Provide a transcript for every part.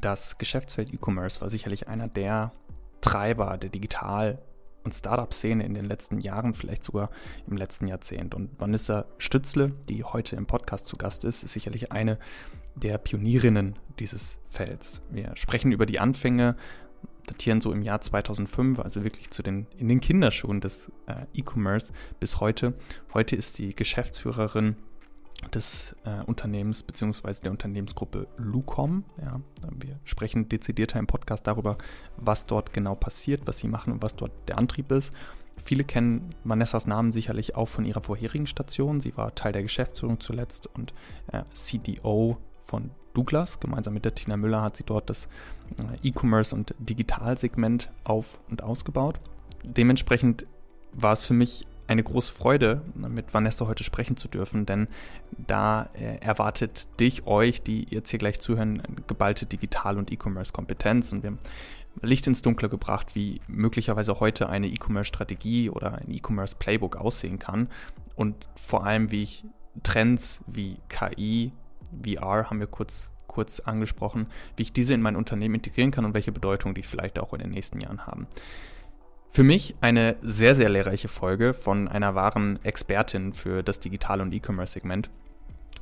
Das Geschäftsfeld E-Commerce war sicherlich einer der Treiber der Digital- und Startup-Szene in den letzten Jahren, vielleicht sogar im letzten Jahrzehnt. Und Vanessa Stützle, die heute im Podcast zu Gast ist, ist sicherlich eine der Pionierinnen dieses Felds. Wir sprechen über die Anfänge, datieren so im Jahr 2005, also wirklich zu den, in den Kinderschuhen des äh, E-Commerce bis heute. Heute ist sie Geschäftsführerin des äh, Unternehmens bzw. der Unternehmensgruppe Lucom. Ja, wir sprechen dezidierter im Podcast darüber, was dort genau passiert, was sie machen und was dort der Antrieb ist. Viele kennen Vanessas Namen sicherlich auch von ihrer vorherigen Station. Sie war Teil der Geschäftsführung zuletzt und äh, CDO von Douglas. Gemeinsam mit der Tina Müller hat sie dort das äh, E-Commerce und Digitalsegment auf und ausgebaut. Dementsprechend war es für mich eine große Freude, mit Vanessa heute sprechen zu dürfen, denn da äh, erwartet dich, euch, die jetzt hier gleich zuhören, geballte Digital- und E-Commerce-Kompetenz. Und wir haben Licht ins Dunkle gebracht, wie möglicherweise heute eine E-Commerce-Strategie oder ein E-Commerce-Playbook aussehen kann. Und vor allem, wie ich Trends wie KI, VR haben wir kurz, kurz angesprochen, wie ich diese in mein Unternehmen integrieren kann und welche Bedeutung die vielleicht auch in den nächsten Jahren haben. Für mich eine sehr, sehr lehrreiche Folge von einer wahren Expertin für das Digital- und E-Commerce-Segment.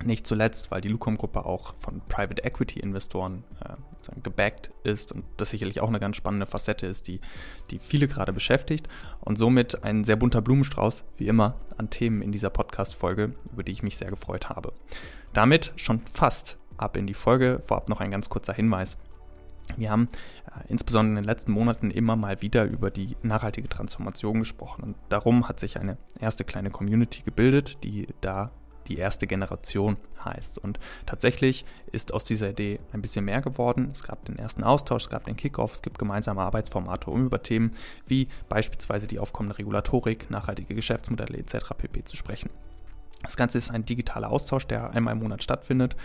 Nicht zuletzt, weil die Lucom-Gruppe auch von Private Equity-Investoren äh, gebackt ist und das sicherlich auch eine ganz spannende Facette ist, die, die viele gerade beschäftigt. Und somit ein sehr bunter Blumenstrauß, wie immer, an Themen in dieser Podcast-Folge, über die ich mich sehr gefreut habe. Damit schon fast ab in die Folge. Vorab noch ein ganz kurzer Hinweis. Wir haben äh, insbesondere in den letzten Monaten immer mal wieder über die nachhaltige Transformation gesprochen und darum hat sich eine erste kleine Community gebildet, die da die erste Generation heißt. Und tatsächlich ist aus dieser Idee ein bisschen mehr geworden. Es gab den ersten Austausch, es gab den Kickoff, es gibt gemeinsame Arbeitsformate, um über Themen wie beispielsweise die aufkommende Regulatorik, nachhaltige Geschäftsmodelle etc. pp. zu sprechen. Das Ganze ist ein digitaler Austausch, der einmal im Monat stattfindet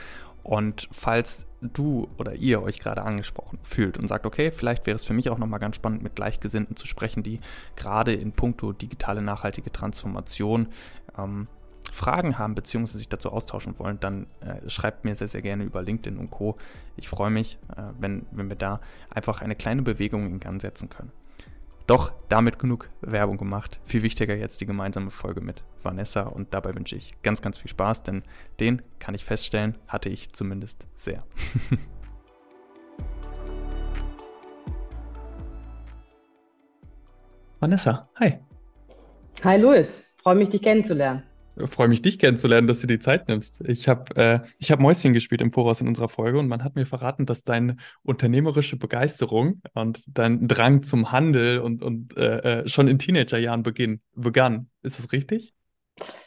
und falls du oder ihr euch gerade angesprochen fühlt und sagt, okay, vielleicht wäre es für mich auch nochmal ganz spannend, mit Gleichgesinnten zu sprechen, die gerade in puncto digitale nachhaltige Transformation ähm, Fragen haben bzw. sich dazu austauschen wollen, dann äh, schreibt mir sehr, sehr gerne über LinkedIn und Co. Ich freue mich, äh, wenn, wenn wir da einfach eine kleine Bewegung in Gang setzen können. Doch damit genug Werbung gemacht. Viel wichtiger jetzt die gemeinsame Folge mit Vanessa und dabei wünsche ich ganz, ganz viel Spaß, denn den kann ich feststellen, hatte ich zumindest sehr. Vanessa, hi. Hi Luis, freue mich, dich kennenzulernen freue mich, dich kennenzulernen, dass du die Zeit nimmst. Ich habe äh, ich hab Mäuschen gespielt im Voraus in unserer Folge und man hat mir verraten, dass deine unternehmerische Begeisterung und dein Drang zum Handel und, und äh, äh schon in Teenagerjahren beginn, begann. Ist das richtig?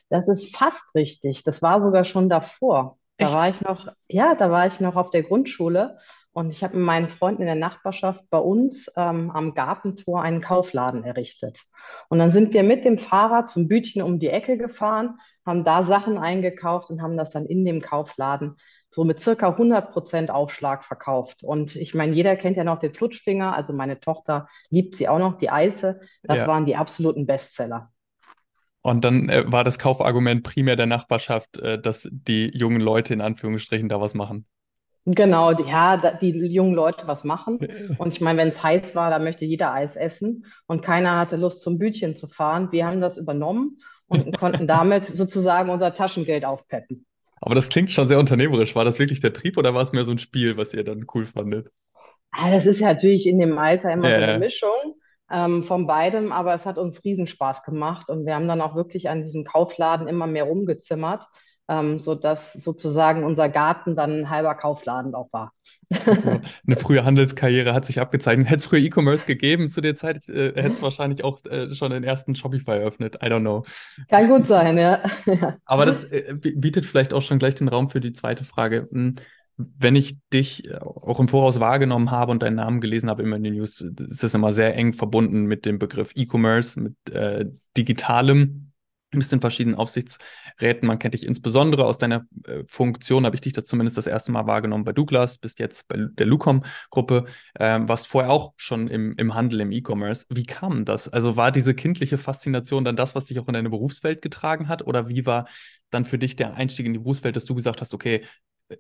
Das ist fast richtig. Das war sogar schon davor. Da Echt? war ich noch, ja, da war ich noch auf der Grundschule und ich habe mit meinen Freunden in der Nachbarschaft bei uns ähm, am Gartentor einen Kaufladen errichtet. Und dann sind wir mit dem Fahrrad zum Bütchen um die Ecke gefahren, haben da Sachen eingekauft und haben das dann in dem Kaufladen so mit circa 100 Prozent Aufschlag verkauft. Und ich meine, jeder kennt ja noch den Flutschfinger, also meine Tochter liebt sie auch noch, die Eise. Das ja. waren die absoluten Bestseller. Und dann äh, war das Kaufargument primär der Nachbarschaft, äh, dass die jungen Leute in Anführungsstrichen da was machen. Genau, die, ja, die jungen Leute was machen. Und ich meine, wenn es heiß war, da möchte jeder Eis essen und keiner hatte Lust, zum Bütchen zu fahren. Wir haben das übernommen und konnten damit sozusagen unser Taschengeld aufpeppen. Aber das klingt schon sehr unternehmerisch. War das wirklich der Trieb oder war es mehr so ein Spiel, was ihr dann cool fandet? Ja, das ist ja natürlich in dem Alter immer ja. so eine Mischung ähm, von beidem, aber es hat uns Riesenspaß gemacht und wir haben dann auch wirklich an diesem Kaufladen immer mehr rumgezimmert, ähm, sodass sozusagen unser Garten dann ein halber Kaufladen auch war. Eine frühe Handelskarriere hat sich abgezeichnet. Hätte es früher E-Commerce gegeben zu der Zeit, äh, hätte es wahrscheinlich auch äh, schon den ersten Shopify eröffnet. I don't know. Kann gut sein, ja. Aber das äh, bietet vielleicht auch schon gleich den Raum für die zweite Frage. Hm, wenn ich dich äh, auch im Voraus wahrgenommen habe und deinen Namen gelesen habe immer in den News, ist das immer sehr eng verbunden mit dem Begriff E-Commerce, mit äh, digitalem. Du bist in verschiedenen Aufsichtsräten. Man kennt dich insbesondere aus deiner äh, Funktion, habe ich dich da zumindest das erste Mal wahrgenommen bei Douglas, bist jetzt bei der Lucom-Gruppe, äh, warst vorher auch schon im, im Handel, im E-Commerce. Wie kam das? Also war diese kindliche Faszination dann das, was dich auch in deine Berufswelt getragen hat? Oder wie war dann für dich der Einstieg in die Berufswelt, dass du gesagt hast, okay,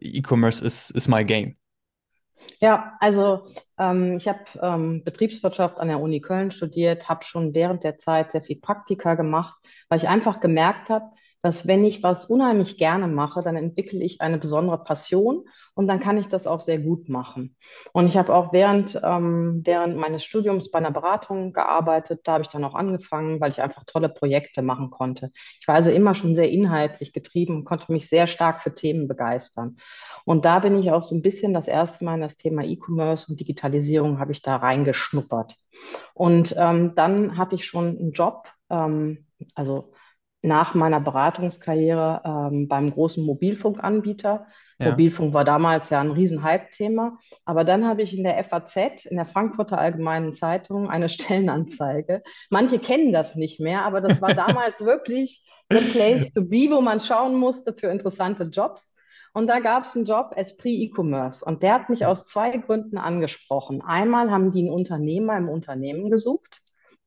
E-Commerce ist, ist my game? Ja, also ähm, ich habe ähm, Betriebswirtschaft an der Uni Köln studiert, habe schon während der Zeit sehr viel Praktika gemacht, weil ich einfach gemerkt habe, dass wenn ich was unheimlich gerne mache, dann entwickle ich eine besondere Passion und dann kann ich das auch sehr gut machen. Und ich habe auch während, ähm, während meines Studiums bei einer Beratung gearbeitet. Da habe ich dann auch angefangen, weil ich einfach tolle Projekte machen konnte. Ich war also immer schon sehr inhaltlich getrieben und konnte mich sehr stark für Themen begeistern. Und da bin ich auch so ein bisschen das erste Mal in das Thema E-Commerce und Digitalisierung habe ich da reingeschnuppert. Und ähm, dann hatte ich schon einen Job, ähm, also nach meiner Beratungskarriere ähm, beim großen Mobilfunkanbieter. Ja. Mobilfunk war damals ja ein Riesenhype-Thema. Aber dann habe ich in der FAZ, in der Frankfurter Allgemeinen Zeitung, eine Stellenanzeige. Manche kennen das nicht mehr, aber das war damals wirklich the place to be, wo man schauen musste für interessante Jobs. Und da gab es einen Job, Esprit E-Commerce. Und der hat mich aus zwei Gründen angesprochen. Einmal haben die einen Unternehmer im Unternehmen gesucht,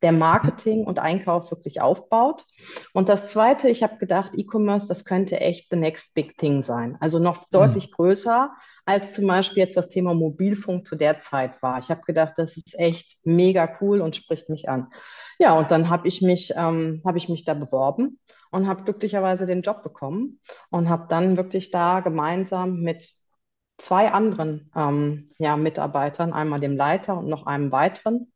der Marketing und Einkauf wirklich aufbaut. Und das Zweite, ich habe gedacht, E-Commerce, das könnte echt the next big thing sein. Also noch mhm. deutlich größer, als zum Beispiel jetzt das Thema Mobilfunk zu der Zeit war. Ich habe gedacht, das ist echt mega cool und spricht mich an. Ja, und dann habe ich mich, ähm, habe ich mich da beworben und habe glücklicherweise den Job bekommen und habe dann wirklich da gemeinsam mit zwei anderen ähm, ja, Mitarbeitern, einmal dem Leiter und noch einem weiteren,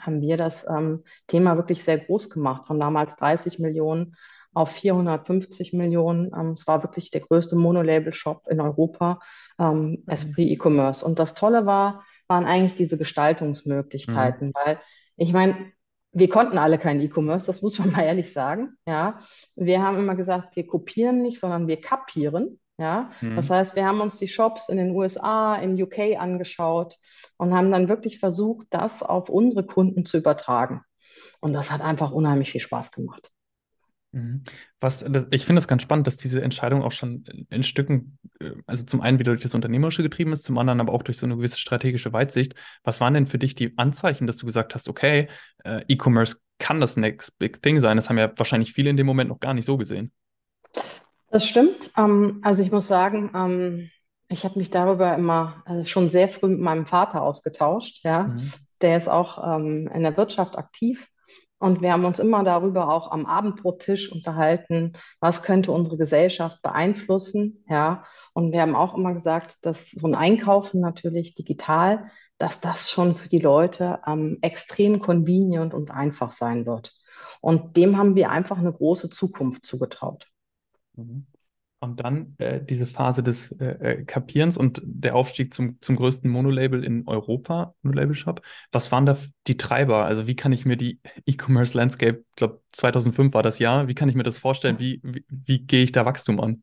haben wir das ähm, Thema wirklich sehr groß gemacht, von damals 30 Millionen auf 450 Millionen. Ähm, es war wirklich der größte Monolabel-Shop in Europa, ähm, mhm. Esprit E-Commerce. Und das Tolle war, waren eigentlich diese Gestaltungsmöglichkeiten, mhm. weil ich meine, wir konnten alle kein E-Commerce, das muss man mal ehrlich sagen. Ja, wir haben immer gesagt, wir kopieren nicht, sondern wir kapieren. Ja, mhm. das heißt, wir haben uns die Shops in den USA, im UK angeschaut und haben dann wirklich versucht, das auf unsere Kunden zu übertragen. Und das hat einfach unheimlich viel Spaß gemacht. Mhm. Was, das, ich finde es ganz spannend, dass diese Entscheidung auch schon in Stücken, äh, also zum einen wieder durch das Unternehmerische getrieben ist, zum anderen aber auch durch so eine gewisse strategische Weitsicht. Was waren denn für dich die Anzeichen, dass du gesagt hast, okay, äh, E-Commerce kann das Next Big Thing sein? Das haben ja wahrscheinlich viele in dem Moment noch gar nicht so gesehen. Das stimmt. Ähm, also ich muss sagen, ähm, ich habe mich darüber immer also schon sehr früh mit meinem Vater ausgetauscht. Ja, mhm. der ist auch ähm, in der Wirtschaft aktiv und wir haben uns immer darüber auch am Abendbrottisch unterhalten, was könnte unsere Gesellschaft beeinflussen. Ja, und wir haben auch immer gesagt, dass so ein Einkaufen natürlich digital, dass das schon für die Leute ähm, extrem convenient und einfach sein wird. Und dem haben wir einfach eine große Zukunft zugetraut. Mhm. Und dann äh, diese Phase des äh, äh, Kapierens und der Aufstieg zum, zum größten Monolabel in Europa, Monolabel-Shop. Was waren da die Treiber? Also wie kann ich mir die E-Commerce Landscape, ich glaube 2005 war das Jahr, wie kann ich mir das vorstellen? Wie, wie, wie gehe ich da Wachstum an?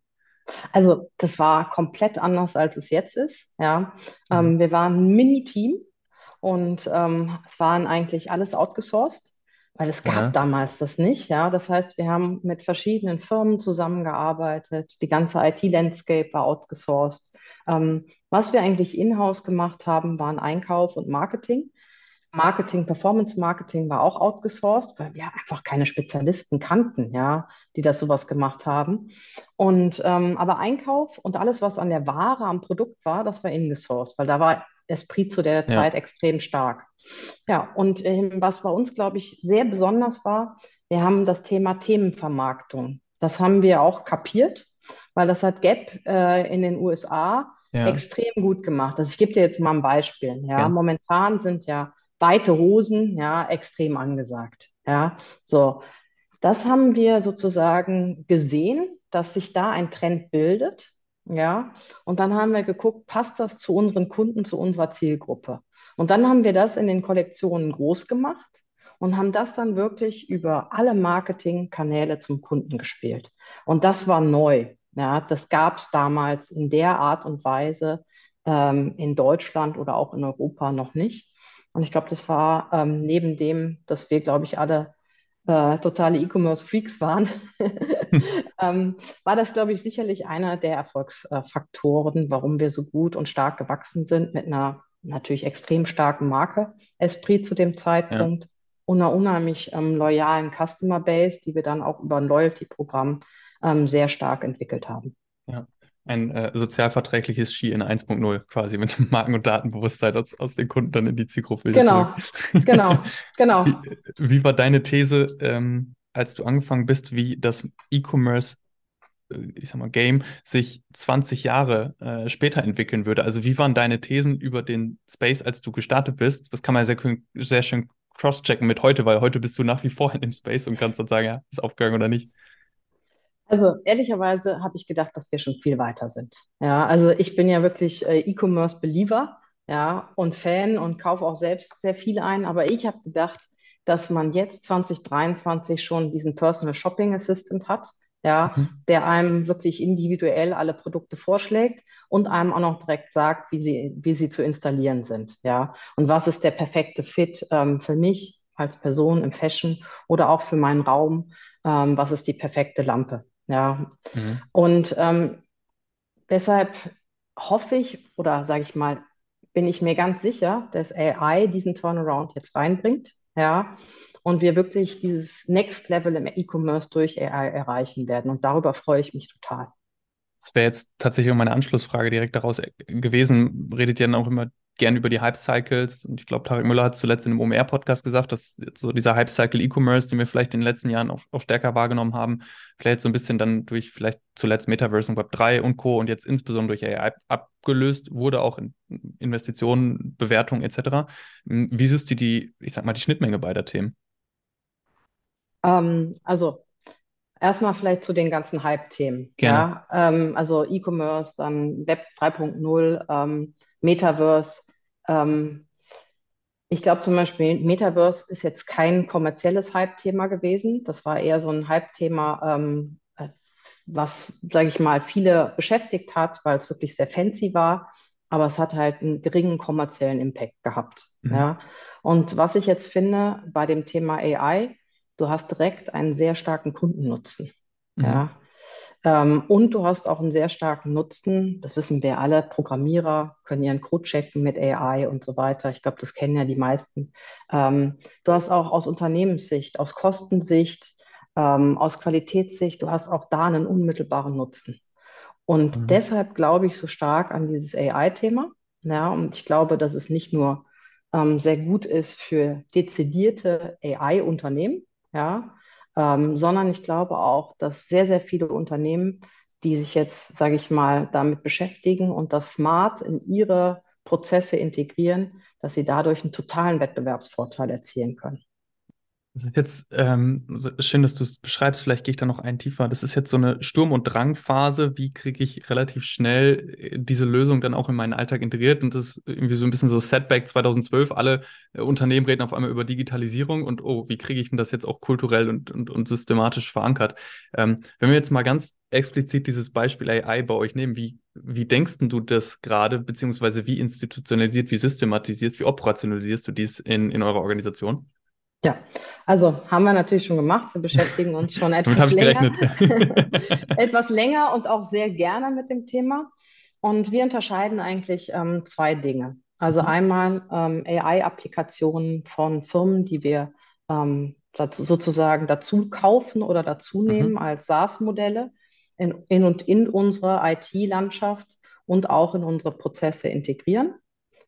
Also das war komplett anders, als es jetzt ist. Ja, mhm. ähm, wir waren ein Mini-Team und ähm, es waren eigentlich alles outgesourced weil es gab ja. damals das nicht. Ja, das heißt, wir haben mit verschiedenen Firmen zusammengearbeitet. Die ganze IT-Landscape war outgesourced. Ähm, was wir eigentlich in-house gemacht haben, waren Einkauf und Marketing. Marketing, Performance Marketing war auch outgesourced, weil wir einfach keine Spezialisten kannten, ja, die das sowas gemacht haben. Und ähm, aber Einkauf und alles, was an der Ware, am Produkt war, das war ingesourced, weil da war Esprit zu der Zeit ja. extrem stark. Ja, und äh, was bei uns, glaube ich, sehr besonders war, wir haben das Thema Themenvermarktung. Das haben wir auch kapiert, weil das hat Gap äh, in den USA ja. extrem gut gemacht. Also ich gebe dir jetzt mal ein Beispiel. Ja. ja. Momentan sind ja weite Hosen ja extrem angesagt. Ja, so. Das haben wir sozusagen gesehen, dass sich da ein Trend bildet. Ja, und dann haben wir geguckt, passt das zu unseren Kunden, zu unserer Zielgruppe? Und dann haben wir das in den Kollektionen groß gemacht und haben das dann wirklich über alle Marketingkanäle zum Kunden gespielt. Und das war neu. Ja, das gab es damals in der Art und Weise ähm, in Deutschland oder auch in Europa noch nicht. Und ich glaube, das war ähm, neben dem, dass wir, glaube ich, alle äh, totale E-Commerce-Freaks waren, ähm, war das, glaube ich, sicherlich einer der Erfolgsfaktoren, warum wir so gut und stark gewachsen sind mit einer natürlich extrem starken Marke, Esprit zu dem Zeitpunkt, ja. und einer unheimlich ähm, loyalen Customer Base, die wir dann auch über ein Loyalty-Programm ähm, sehr stark entwickelt haben. Ja. Ein äh, sozialverträgliches Ski in 1.0 quasi mit dem Marken- und Datenbewusstsein aus, aus den Kunden dann in die Zielgruppe Genau, genau, genau. Wie, wie war deine These, ähm, als du angefangen bist, wie das E-Commerce äh, ich sag mal, Game sich 20 Jahre äh, später entwickeln würde. Also wie waren deine Thesen über den Space, als du gestartet bist? Das kann man sehr, sehr schön cross-checken mit heute, weil heute bist du nach wie vor in dem Space und kannst dann sagen, ja, ist aufgegangen oder nicht. Also ehrlicherweise habe ich gedacht, dass wir schon viel weiter sind. Ja, also ich bin ja wirklich äh, E-Commerce-Believer, ja, und Fan und kaufe auch selbst sehr viel ein. Aber ich habe gedacht, dass man jetzt 2023 schon diesen Personal Shopping Assistant hat, ja, Mhm. der einem wirklich individuell alle Produkte vorschlägt und einem auch noch direkt sagt, wie sie, wie sie zu installieren sind, ja. Und was ist der perfekte Fit ähm, für mich als Person im Fashion oder auch für meinen Raum? Ähm, was ist die perfekte Lampe? Ja, Mhm. und ähm, deshalb hoffe ich oder sage ich mal, bin ich mir ganz sicher, dass AI diesen Turnaround jetzt reinbringt, ja, und wir wirklich dieses Next Level im E-Commerce durch AI erreichen werden. Und darüber freue ich mich total. Das wäre jetzt tatsächlich auch meine Anschlussfrage direkt daraus äh, gewesen. Redet ja dann auch immer gern über die Hype-Cycles. Und ich glaube, Tarek Müller hat zuletzt in einem OMR-Podcast gesagt, dass so dieser Hype-Cycle E-Commerce, den wir vielleicht in den letzten Jahren auch, auch stärker wahrgenommen haben, vielleicht so ein bisschen dann durch vielleicht zuletzt Metaverse und Web 3 und Co. und jetzt insbesondere durch AI abgelöst wurde, auch in Investitionen, Bewertungen etc. Wie siehst du die, ich sag mal, die Schnittmenge beider Themen? Ähm, also erstmal vielleicht zu den ganzen Hype-Themen. Ja? Ähm, also E-Commerce, dann Web 3.0, ähm, Metaverse. Ähm, ich glaube zum Beispiel, Metaverse ist jetzt kein kommerzielles Hype-Thema gewesen. Das war eher so ein Hype-Thema, ähm, äh, was, sage ich mal, viele beschäftigt hat, weil es wirklich sehr fancy war. Aber es hat halt einen geringen kommerziellen Impact gehabt. Mhm. Ja? Und was ich jetzt finde bei dem Thema AI, du hast direkt einen sehr starken Kundennutzen. Mhm. Ja. Ähm, und du hast auch einen sehr starken Nutzen, das wissen wir alle, Programmierer können ihren Code checken mit AI und so weiter. Ich glaube, das kennen ja die meisten. Ähm, du hast auch aus Unternehmenssicht, aus Kostensicht, ähm, aus Qualitätssicht, du hast auch da einen unmittelbaren Nutzen. Und Mhm. deshalb glaube ich so stark an dieses AI-Thema. Ja, und ich glaube, dass es nicht nur sehr gut ist für dezidierte AI-Unternehmen, ja, ähm, sondern ich glaube auch, dass sehr, sehr viele Unternehmen, die sich jetzt, sage ich mal, damit beschäftigen und das smart in ihre Prozesse integrieren, dass sie dadurch einen totalen Wettbewerbsvorteil erzielen können. Jetzt ähm, schön, dass du es beschreibst. Vielleicht gehe ich da noch einen tiefer. Das ist jetzt so eine Sturm- und Drangphase. Wie kriege ich relativ schnell äh, diese Lösung dann auch in meinen Alltag integriert? Und das ist irgendwie so ein bisschen so Setback 2012. Alle äh, Unternehmen reden auf einmal über Digitalisierung und oh, wie kriege ich denn das jetzt auch kulturell und, und, und systematisch verankert? Ähm, wenn wir jetzt mal ganz explizit dieses Beispiel AI bei euch nehmen, wie, wie denkst denn du das gerade, beziehungsweise wie institutionalisiert, wie systematisierst, wie operationalisierst du dies in, in eurer Organisation? Ja, also haben wir natürlich schon gemacht. Wir beschäftigen uns schon etwas länger, etwas länger und auch sehr gerne mit dem Thema. Und wir unterscheiden eigentlich ähm, zwei Dinge. Also Mhm. einmal ähm, AI-Applikationen von Firmen, die wir ähm, dazu, sozusagen dazu kaufen oder dazu nehmen Mhm. als SaaS-Modelle in, in und in unsere IT-Landschaft und auch in unsere Prozesse integrieren.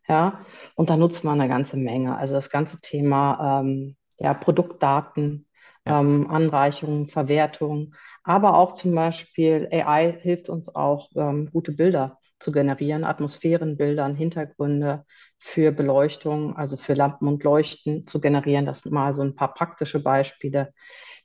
Ja, und da nutzt man eine ganze Menge. Also das ganze Thema ähm, ja, Produktdaten, Ja. ähm, Anreichung, Verwertung, aber auch zum Beispiel AI hilft uns auch, ähm, gute Bilder zu generieren, Atmosphärenbildern, Hintergründe für Beleuchtung, also für Lampen und Leuchten zu generieren. Das sind mal so ein paar praktische Beispiele.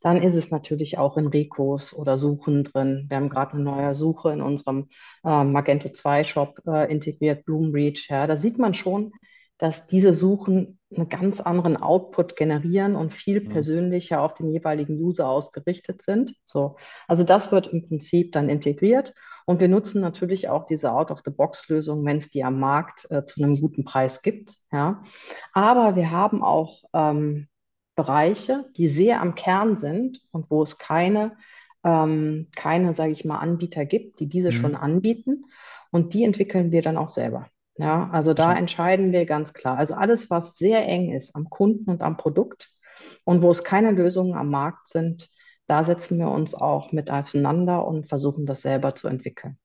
Dann ist es natürlich auch in Recos oder Suchen drin. Wir haben gerade eine neue Suche in unserem äh, Magento 2 Shop äh, integriert, Bloomreach. Ja, da sieht man schon, dass diese Suchen einen ganz anderen Output generieren und viel Mhm. persönlicher auf den jeweiligen User ausgerichtet sind. So, also das wird im Prinzip dann integriert und wir nutzen natürlich auch diese Out-of-the-Box-Lösung, wenn es die am Markt äh, zu einem guten Preis gibt. Ja, aber wir haben auch ähm, Bereiche, die sehr am Kern sind und wo es keine, ähm, keine, sage ich mal, Anbieter gibt, die diese schon Mhm. anbieten. Und die entwickeln wir dann auch selber. Ja, also da entscheiden wir ganz klar. Also alles, was sehr eng ist am Kunden und am Produkt und wo es keine Lösungen am Markt sind, da setzen wir uns auch mit auseinander und versuchen das selber zu entwickeln.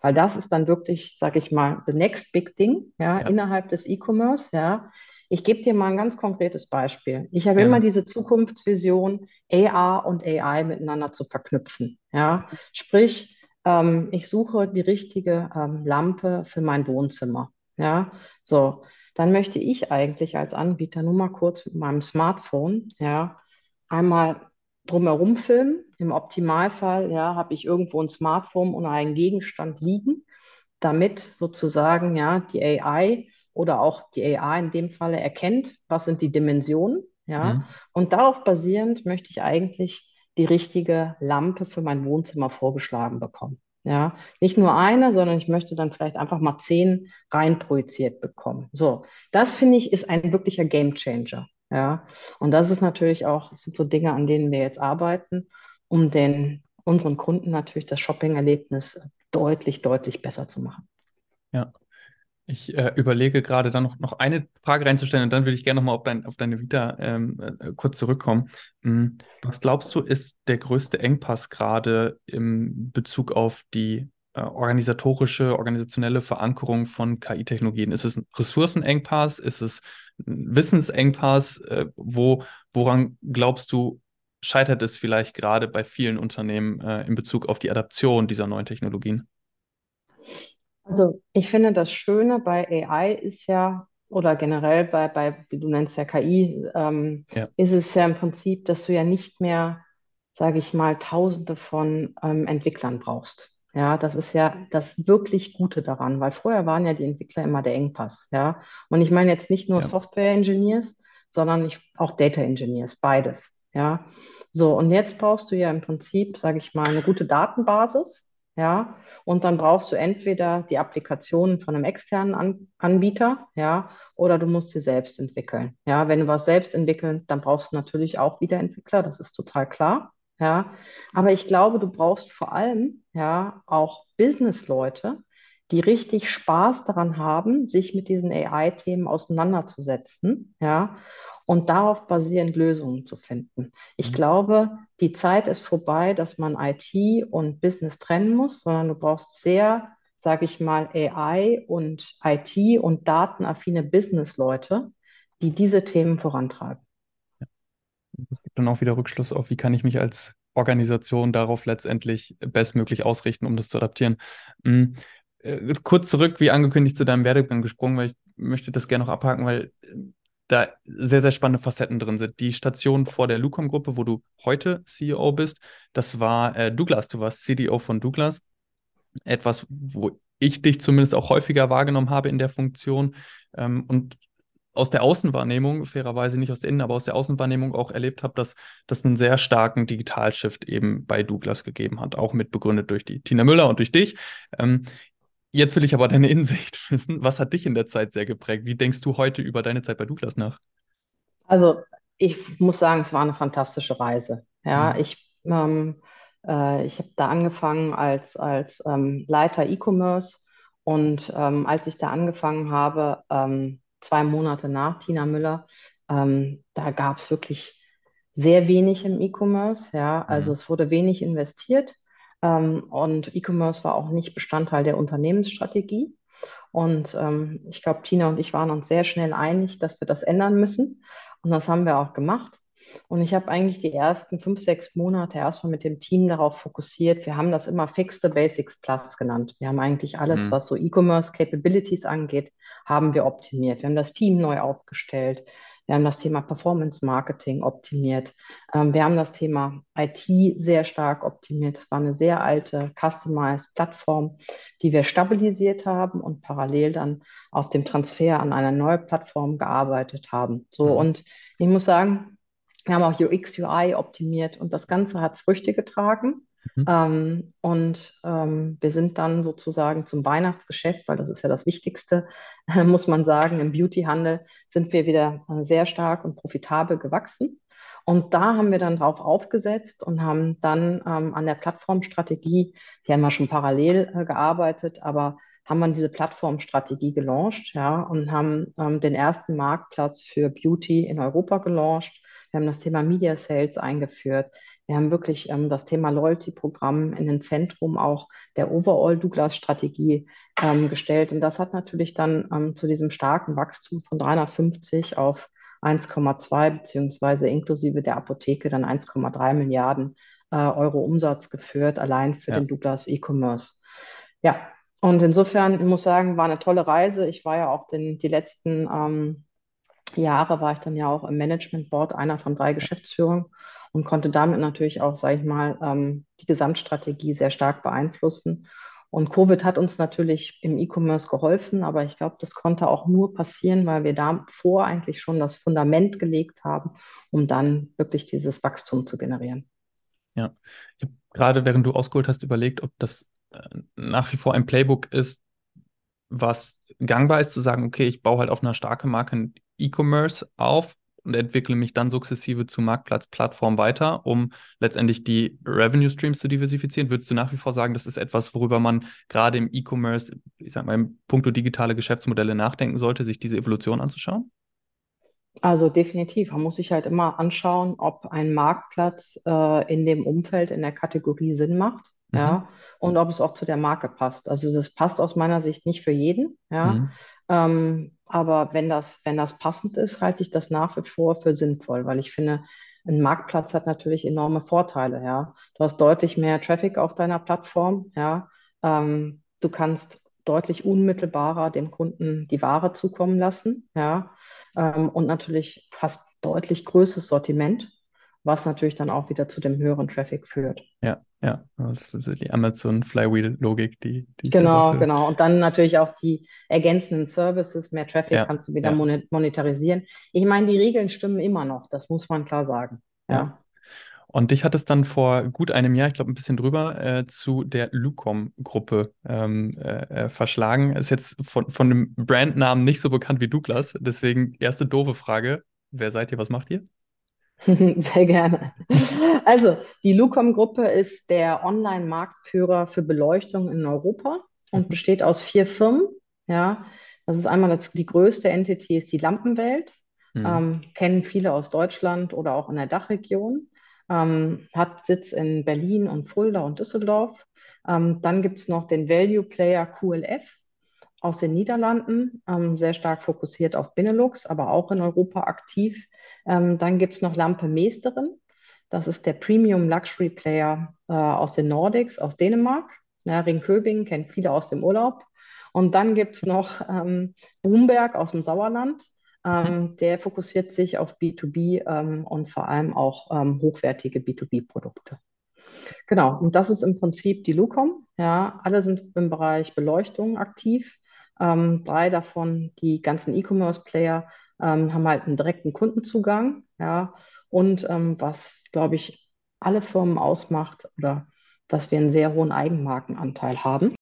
Weil das ist dann wirklich, sage ich mal, the next big thing, ja, Ja, innerhalb des E-Commerce, ja. Ich gebe dir mal ein ganz konkretes Beispiel. Ich habe immer gerne. diese Zukunftsvision, AR und AI miteinander zu verknüpfen, ja. Sprich, ähm, ich suche die richtige ähm, Lampe für mein Wohnzimmer, ja. So, dann möchte ich eigentlich als Anbieter nur mal kurz mit meinem Smartphone, ja, einmal drumherum filmen. Im Optimalfall, ja, habe ich irgendwo ein Smartphone oder einen Gegenstand liegen, damit sozusagen, ja, die AI oder auch die AI in dem Falle erkennt, was sind die Dimensionen, ja. Mhm. Und darauf basierend möchte ich eigentlich die richtige Lampe für mein Wohnzimmer vorgeschlagen bekommen. Ja, nicht nur eine, sondern ich möchte dann vielleicht einfach mal zehn reinprojiziert bekommen. So, das finde ich ist ein wirklicher Gamechanger. Ja, und das ist natürlich auch, sind so Dinge, an denen wir jetzt arbeiten, um den unseren Kunden natürlich das Shopping-Erlebnis deutlich, deutlich besser zu machen. Ja. Ich äh, überlege gerade dann noch, noch eine Frage reinzustellen und dann würde ich gerne nochmal auf, dein, auf deine Vita ähm, äh, kurz zurückkommen. Mm, Was glaubst du, ist der größte Engpass gerade im Bezug auf die äh, organisatorische, organisationelle Verankerung von KI-Technologien? Ist es ein Ressourcenengpass? Ist es ein Wissensengpass? Äh, wo, woran glaubst du, scheitert es vielleicht gerade bei vielen Unternehmen äh, in Bezug auf die Adaption dieser neuen Technologien? Also ich finde, das Schöne bei AI ist ja, oder generell bei, bei wie du nennst ja KI, ähm, Ja, ist es ja im Prinzip, dass du ja nicht mehr, sage ich mal, Tausende von ähm, Entwicklern brauchst. Ja, das ist ja das wirklich Gute daran, weil vorher waren ja die Entwickler immer der Engpass. Ja, und ich meine jetzt nicht nur ja, Software Engineers, sondern ich, auch Data Engineers, beides. Ja, so und jetzt brauchst du ja im Prinzip, sage ich mal, eine gute Datenbasis. Ja, und dann brauchst du entweder die Applikationen von einem externen An Anbieter, ja, oder du musst sie selbst entwickeln. Ja, wenn du was selbst entwickeln, dann brauchst du natürlich auch wieder Entwickler, das ist total klar. Ja, aber ich glaube, du brauchst vor allem ja auch Businessleute, die richtig Spaß daran haben, sich mit diesen AI-Themen auseinanderzusetzen, ja, und darauf basierend Lösungen zu finden. Ich mhm. glaube, die Zeit ist vorbei, dass man IT und Business trennen muss, sondern du brauchst sehr, sage ich mal, AI und IT und datenaffine Business-Leute, die diese Themen vorantreiben. Es gibt dann auch wieder Rückschluss auf, wie kann ich mich als Organisation darauf letztendlich bestmöglich ausrichten, um das zu adaptieren. Mm, äh, Kurz zurück, wie angekündigt, zu deinem Werdegang gesprungen, weil ich möchte das gerne noch abhaken, weil äh, da sehr, sehr spannende Facetten drin sind. Die Station vor der Lucom-Gruppe, wo du heute CEO bist, das war äh, Douglas. Du warst CDO von Douglas. Etwas, wo ich dich zumindest auch häufiger wahrgenommen habe in der Funktion. Ähm, und aus der Außenwahrnehmung, fairerweise nicht aus der Innen, aber aus der Außenwahrnehmung auch erlebt habe, dass das einen sehr starken Digitalshift eben bei Douglas gegeben hat, auch mit begründet durch die Tina Müller und durch dich. Ähm, jetzt will ich aber deine Innensicht wissen. Was hat dich in der Zeit sehr geprägt? Wie denkst du heute über deine Zeit bei Douglas nach? Also ich muss sagen, es war eine fantastische Reise. Ja, Mhm. ich, ähm, äh, ich habe da angefangen als, als ähm, Leiter E-Commerce und ähm, als ich da angefangen habe, ähm, zwei Monate nach Tina Müller, ähm, da gab es wirklich sehr wenig im E-Commerce. Ja, also Mhm. es wurde wenig investiert und E-Commerce war auch nicht Bestandteil der Unternehmensstrategie. Und ähm, ich glaube, Tina und ich waren uns sehr schnell einig, dass wir das ändern müssen. Und das haben wir auch gemacht. Und ich habe eigentlich die ersten fünf, sechs Monate erstmal mit dem Team darauf fokussiert. Wir haben das immer Fix the Basics Plus genannt. Wir haben eigentlich alles, Mhm. was so E-Commerce Capabilities angeht, haben wir optimiert. Wir haben das Team neu aufgestellt. Wir haben das Thema Performance Marketing optimiert. Ähm, wir haben das Thema IT sehr stark optimiert. Es war eine sehr alte Customized Plattform, die wir stabilisiert haben und parallel dann auf dem Transfer an eine neue Plattform gearbeitet haben. So, Mhm. und ich muss sagen, wir haben auch UX, UI optimiert und das Ganze hat Früchte getragen. Mhm. Ähm, und ähm, wir sind dann sozusagen zum Weihnachtsgeschäft, weil das ist ja das Wichtigste, äh, muss man sagen, im Beautyhandel sind wir wieder äh, sehr stark und profitabel gewachsen. Und da haben wir dann drauf aufgesetzt und haben dann ähm, an der Plattformstrategie, die haben wir schon parallel äh, gearbeitet, aber haben wir diese Plattformstrategie gelauncht, ja, und haben ähm, den ersten Marktplatz für Beauty in Europa gelauncht. Wir haben das Thema Media Sales eingeführt. Wir haben wirklich ähm, das Thema Loyalty-Programm in den Zentrum auch der Overall Douglas-Strategie ähm, gestellt. Und das hat natürlich dann ähm, zu diesem starken Wachstum von 350 auf 1,2 beziehungsweise inklusive der Apotheke dann 1,3 Milliarden äh, Euro Umsatz geführt, allein für Ja. den Douglas E-Commerce. Ja, und insofern, ich muss sagen, war eine tolle Reise. Ich war ja auch den, die letzten ähm, Jahre, war ich dann ja auch im Management Board einer von drei Geschäftsführern und konnte damit natürlich auch, sage ich mal, ähm, die Gesamtstrategie sehr stark beeinflussen. Und Covid hat uns natürlich im E-Commerce geholfen, aber ich glaube, das konnte auch nur passieren, weil wir davor eigentlich schon das Fundament gelegt haben, um dann wirklich dieses Wachstum zu generieren. Ja, ich habe gerade, während du ausgeholt hast, überlegt, ob das äh, nach wie vor ein Playbook ist, was gangbar ist, zu sagen, okay, ich baue halt auf einer starken Marke E-Commerce auf und entwickle mich dann sukzessive zu Marktplatzplattform weiter, um letztendlich die Revenue Streams zu diversifizieren. Würdest du nach wie vor sagen, das ist etwas, worüber man gerade im E-Commerce, ich sag mal, im puncto digitale Geschäftsmodelle nachdenken sollte, sich diese Evolution anzuschauen? Also definitiv. Man muss sich halt immer anschauen, ob ein Marktplatz äh, in dem Umfeld, in der Kategorie Sinn macht, Mhm. ja, und ob es auch zu der Marke passt. Also das passt aus meiner Sicht nicht für jeden, ja. Mhm. Ähm, aber wenn das, wenn das passend ist, halte ich das nach wie vor für sinnvoll, weil ich finde, ein Marktplatz hat natürlich enorme Vorteile, ja. Du hast deutlich mehr Traffic auf deiner Plattform, ja. Ähm, du kannst deutlich unmittelbarer dem Kunden die Ware zukommen lassen, ja. Ähm, und natürlich fast deutlich größeres Sortiment, was natürlich dann auch wieder zu dem höheren Traffic führt. Ja, ja, das ist die Amazon Flywheel-Logik, die, die Genau, daraus genau. Und dann natürlich auch die ergänzenden Services, mehr Traffic Ja, kannst du wieder ja, monet- monetarisieren. Ich meine, die Regeln stimmen immer noch, das muss man klar sagen. ja. Ja. Und dich hat es dann vor gut einem Jahr, ich glaube ein bisschen drüber, äh, zu der Lucom-Gruppe ähm, äh, äh, verschlagen. Ist jetzt von, von dem Brandnamen nicht so bekannt wie Douglas. Deswegen erste doofe Frage. Wer seid ihr? Was macht ihr? Sehr gerne. Also, die Lucom-Gruppe ist der Online-Marktführer für Beleuchtung in Europa und Mhm. besteht aus vier Firmen. Ja, das ist einmal das, die größte Entity ist die Lampenwelt. Mhm. Ähm, kennen viele aus Deutschland oder auch in der Dachregion. Ähm, hat Sitz in Berlin und Fulda und Düsseldorf. Ähm, dann gibt es noch den Value Player QLF aus den Niederlanden, ähm, sehr stark fokussiert auf Benelux, aber auch in Europa aktiv. Ähm, dann gibt es noch Lampe Meesterin. Das ist der Premium Luxury Player äh, aus den Nordics, aus Dänemark. Ja, Ringköbing kennt viele aus dem Urlaub. Und dann gibt es noch ähm, Brumberg aus dem Sauerland. Mhm. Ähm, der fokussiert sich auf B2B ähm, und vor allem auch ähm, hochwertige B2B-Produkte. Genau, und das ist im Prinzip die Lucom. Ja, alle sind im Bereich Beleuchtung aktiv. Ähm, drei davon, die ganzen E-Commerce-Player, ähm, haben halt einen direkten Kundenzugang. Ja, und ähm, was, glaube ich, alle Firmen ausmacht, oder dass wir einen sehr hohen Eigenmarkenanteil haben.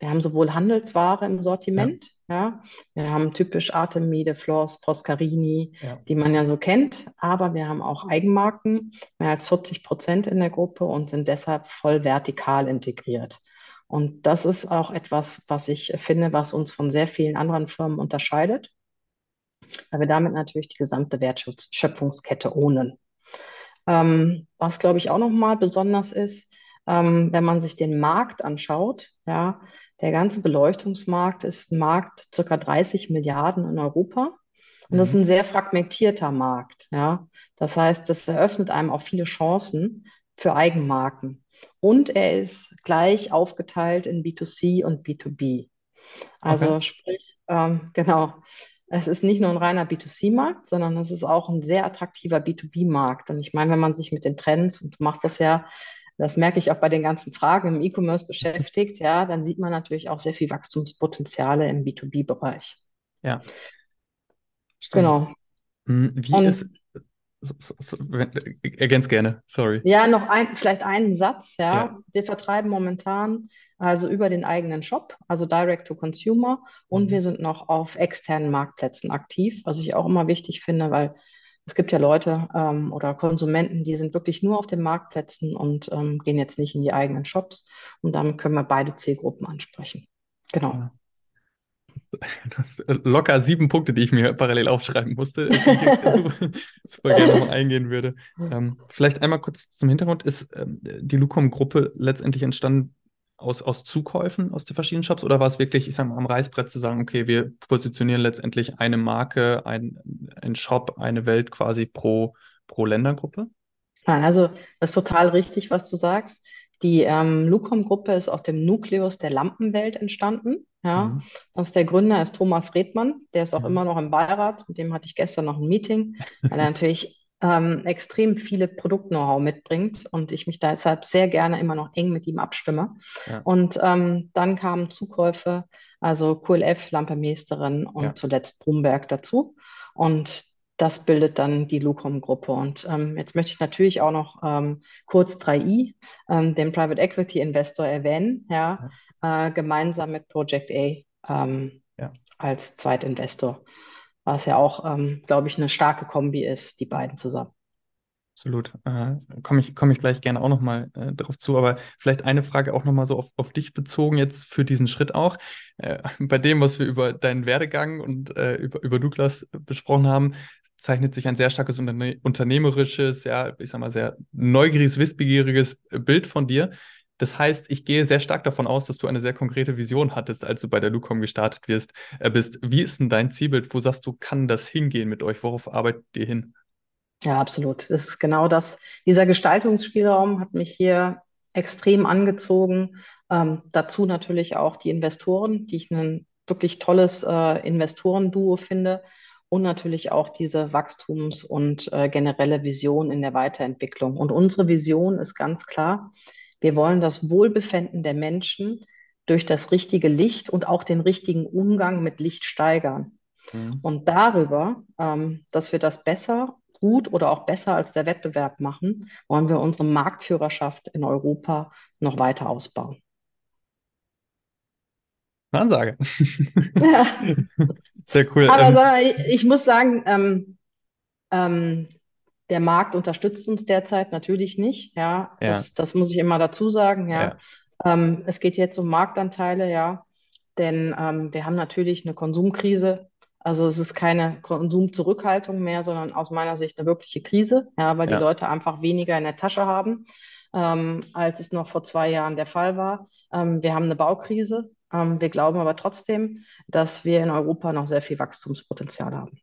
Wir haben sowohl Handelsware im Ja, Sortiment, ja. Wir haben typisch Artemide, Floss, Toscarini, ja. die man ja so kennt, aber wir haben auch Eigenmarken, mehr als 40 Prozent in der Gruppe und sind deshalb voll vertikal integriert. Und das ist auch etwas, was ich finde, was uns von sehr vielen anderen Firmen unterscheidet, weil wir damit natürlich die gesamte Wertschöpfungskette ownen. Ähm, was, glaube ich, auch nochmal besonders ist, ähm, wenn man sich den Markt anschaut, ja, der ganze Beleuchtungsmarkt ist ein Markt circa 30 Milliarden in Europa. Und das ist Mhm. ein sehr fragmentierter Markt, ja. Das heißt, das eröffnet einem auch viele Chancen für Eigenmarken. Und er ist gleich aufgeteilt in B2C und B2B. Okay. Also sprich, ähm, genau, es ist nicht nur ein reiner B2C-Markt, sondern es ist auch ein sehr attraktiver B2B-Markt. Und ich meine, wenn man sich mit den Trends, und du machst das ja, das merke ich auch bei den ganzen Fragen im E-Commerce beschäftigt, ja, dann sieht man natürlich auch sehr viel Wachstumspotenziale im B2B-Bereich. Ja, stimmt. Genau. Wie Und ist, so, so, so, wenn- ergänz gerne, sorry. Ja, noch ein, vielleicht einen Satz, Ja, ja. Wir vertreiben momentan also über den eigenen Shop, also Direct to Consumer, und wir mhm. sind noch auf externen Marktplätzen aktiv, was ich auch immer wichtig finde, weil es gibt ja Leute ähm, oder Konsumenten, die sind wirklich nur auf den Marktplätzen und ähm, gehen jetzt nicht in die eigenen Shops. Und damit können wir beide Zielgruppen ansprechen. Genau. Ja. Hast locker sieben Punkte, die ich mir parallel aufschreiben musste, die ich super, super gerne nochmal eingehen würde. Ähm, vielleicht einmal kurz zum Hintergrund. Ist ähm, die Lucom-Gruppe letztendlich entstanden aus, aus Zukäufen aus den verschiedenen Shops oder war es wirklich, ich sag mal, am Reißbrett zu sagen, okay, wir positionieren letztendlich eine Marke, ein, ein Shop, eine Welt quasi pro, pro Ländergruppe? Nein, also das ist total richtig, was du sagst. Die ähm, Lucom-Gruppe ist aus dem Nukleus der Lampenwelt entstanden. Ja, mhm. das ist der Gründer ist Thomas Redmann, der ist auch mhm. immer noch im Beirat. Mit dem hatte ich gestern noch ein Meeting, weil er natürlich ähm, extrem viele Produkt-Know-how mitbringt und ich mich deshalb sehr gerne immer noch eng mit ihm abstimme. Ja. Und ähm, dann kamen Zukäufe, also QLF, Lampe Meisterin und ja. zuletzt Brumberg dazu. Und das bildet dann die Lucom-Gruppe. Und ähm, jetzt möchte ich natürlich auch noch ähm, kurz 3i, ähm, den Private Equity Investor, erwähnen, ja, ja. Äh, gemeinsam mit Project A ähm, ja. als Zweitinvestor, was ja auch, ähm, glaube ich, eine starke Kombi ist, die beiden zusammen. Absolut. Äh, Komme ich, komm ich gleich gerne auch nochmal äh, darauf zu, aber vielleicht eine Frage auch nochmal so auf, auf dich bezogen jetzt für diesen Schritt auch. Äh, bei dem, was wir über deinen Werdegang und äh, über, über Douglas besprochen haben, zeichnet sich ein sehr starkes Unterne unternehmerisches, ja, ich sag mal, sehr neugieriges, wissbegieriges Bild von dir. Das heißt, ich gehe sehr stark davon aus, dass du eine sehr konkrete Vision hattest, als du bei der Lucom gestartet wirst, äh, bist. Wie ist denn dein Zielbild? Wo sagst du, kann das hingehen mit euch? Worauf arbeitet ihr hin? Ja, absolut. Das ist genau das. Dieser Gestaltungsspielraum hat mich hier extrem angezogen. Ähm, dazu natürlich auch die Investoren, die ich ein wirklich tolles äh, Investorenduo finde und natürlich auch diese Wachstums- und äh, generelle Vision in der Weiterentwicklung. Und unsere Vision ist ganz klar, wir wollen das Wohlbefinden der Menschen durch das richtige Licht und auch den richtigen Umgang mit Licht steigern. Mhm. Und darüber, ähm, dass wir das besser, gut oder auch besser als der Wettbewerb machen, wollen wir unsere Marktführerschaft in Europa noch weiter ausbauen. Ansage. Ja. Sehr cool. Aber ähm, ich, ich, muss sagen, ähm, ähm, der Markt unterstützt uns derzeit natürlich nicht. Ja, ja. Das, das, muss ich immer dazu sagen. Ja, ja. Ähm, es geht jetzt um Marktanteile. Ja, denn ähm, wir haben natürlich eine Konsumkrise. Also es ist keine Konsumzurückhaltung mehr, sondern aus meiner Sicht eine wirkliche Krise. Ja, weil die Leute einfach weniger in der Tasche haben. Ähm, als es noch vor zwei Jahren der Fall war. Ähm, wir haben eine Baukrise. Ähm, wir glauben aber trotzdem, dass wir in Europa noch sehr viel Wachstumspotenzial haben.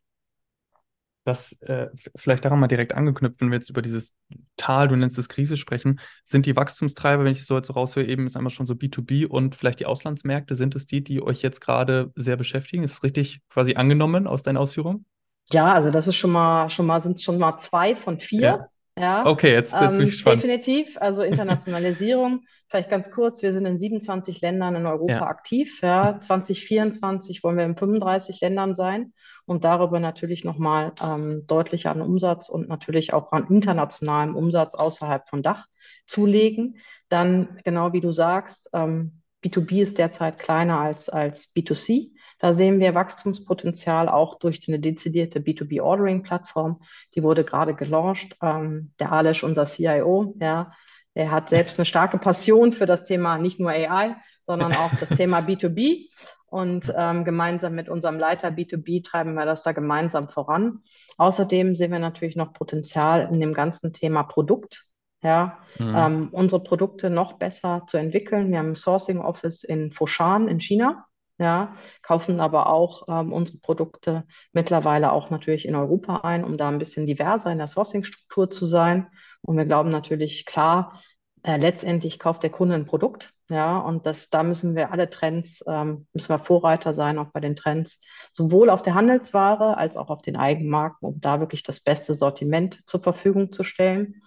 Das äh, vielleicht daran mal direkt angeknüpft, wenn wir jetzt über dieses Tal, du nennst es Krise sprechen, sind die Wachstumstreiber, wenn ich so jetzt so raushöre, eben ist einmal schon so B2B und vielleicht die Auslandsmärkte, sind es die, die euch jetzt gerade sehr beschäftigen? Ist es richtig quasi angenommen aus deinen Ausführungen? Ja, also das ist schon mal, schon mal, sind schon mal zwei von vier. Ja. Ja, okay, jetzt, jetzt bin ich ähm, gespannt. Definitiv, also Internationalisierung. Vielleicht ganz kurz, wir sind in 27 Ländern in Europa ja. aktiv. Ja. 2024 wollen wir in 35 Ländern sein und darüber natürlich nochmal ähm, deutlicher an Umsatz und natürlich auch an internationalem Umsatz außerhalb von Dach zulegen. Dann, genau wie du sagst, ähm, B2B ist derzeit kleiner als, als B2C. Da sehen wir Wachstumspotenzial auch durch eine dezidierte B2B-Ordering-Plattform. Die wurde gerade gelauncht. Ähm, der Alesch, unser CIO, ja, der hat selbst eine starke Passion für das Thema nicht nur AI, sondern auch das Thema B2B. Und ähm, gemeinsam mit unserem Leiter B2B treiben wir das da gemeinsam voran. Außerdem sehen wir natürlich noch Potenzial in dem ganzen Thema Produkt. Ja, mhm. ähm, unsere Produkte noch besser zu entwickeln. Wir haben ein Sourcing Office in Foshan in China ja, kaufen aber auch ähm, unsere Produkte mittlerweile auch natürlich in Europa ein, um da ein bisschen diverser in der Sourcing-Struktur zu sein. Und wir glauben natürlich, klar, äh, letztendlich kauft der Kunde ein Produkt, ja, und das, da müssen wir alle Trends, ähm, müssen wir Vorreiter sein, auch bei den Trends, sowohl auf der Handelsware als auch auf den Eigenmarken, um da wirklich das beste Sortiment zur Verfügung zu stellen.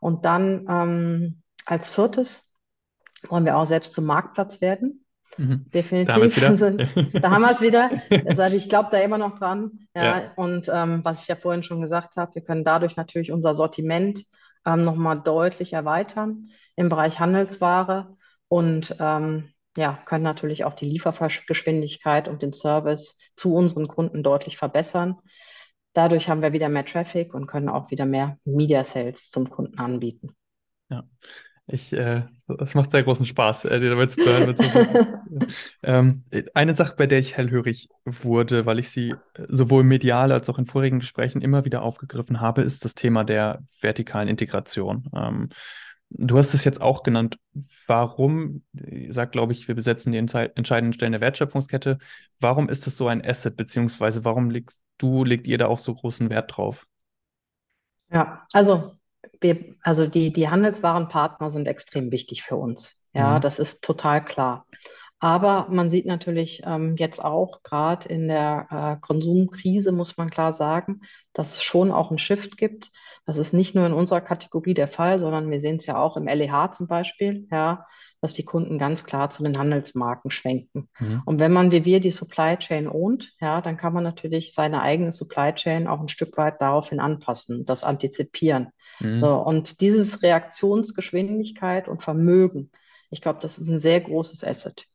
Und dann ähm, als viertes wollen wir auch selbst zum Marktplatz werden. Mhm. Definitiv. Da haben, also, da haben wir es wieder. Deshalb, ich glaube da immer noch dran. Ja. ja. Und ähm, was ich ja vorhin schon gesagt habe, wir können dadurch natürlich unser Sortiment ähm, nochmal deutlich erweitern im Bereich Handelsware und ähm, ja, können natürlich auch die Liefergeschwindigkeit und den Service zu unseren Kunden deutlich verbessern. Dadurch haben wir wieder mehr Traffic und können auch wieder mehr Media Sales zum Kunden anbieten. Ja. Ich, äh, das macht sehr großen Spaß, äh, dir damit zu hören. ähm, eine Sache, bei der ich hellhörig wurde, weil ich sie sowohl medial als auch in vorigen Gesprächen immer wieder aufgegriffen habe, ist das Thema der vertikalen Integration. Ähm, du hast es jetzt auch genannt. Warum, ich sag, glaube ich, wir besetzen die entscheidenden Stellen der Wertschöpfungskette. Warum ist das so ein Asset, beziehungsweise warum legst du, legt ihr da auch so großen Wert drauf? Ja, also wir, also die, die Handelswarenpartner sind extrem wichtig für uns. Ja, mhm. das ist total klar. Aber man sieht natürlich ähm, jetzt auch gerade in der äh, Konsumkrise, muss man klar sagen, dass es schon auch einen Shift gibt. Das ist nicht nur in unserer Kategorie der Fall, sondern wir sehen es ja auch im LEH zum Beispiel, ja, dass die Kunden ganz klar zu den Handelsmarken schwenken. Mhm. Und wenn man wie wir die Supply Chain ownt, ja, dann kann man natürlich seine eigene Supply Chain auch ein Stück weit daraufhin anpassen, das antizipieren. Mhm. So, und dieses Reaktionsgeschwindigkeit und Vermögen, ich glaube, das ist ein sehr großes Asset,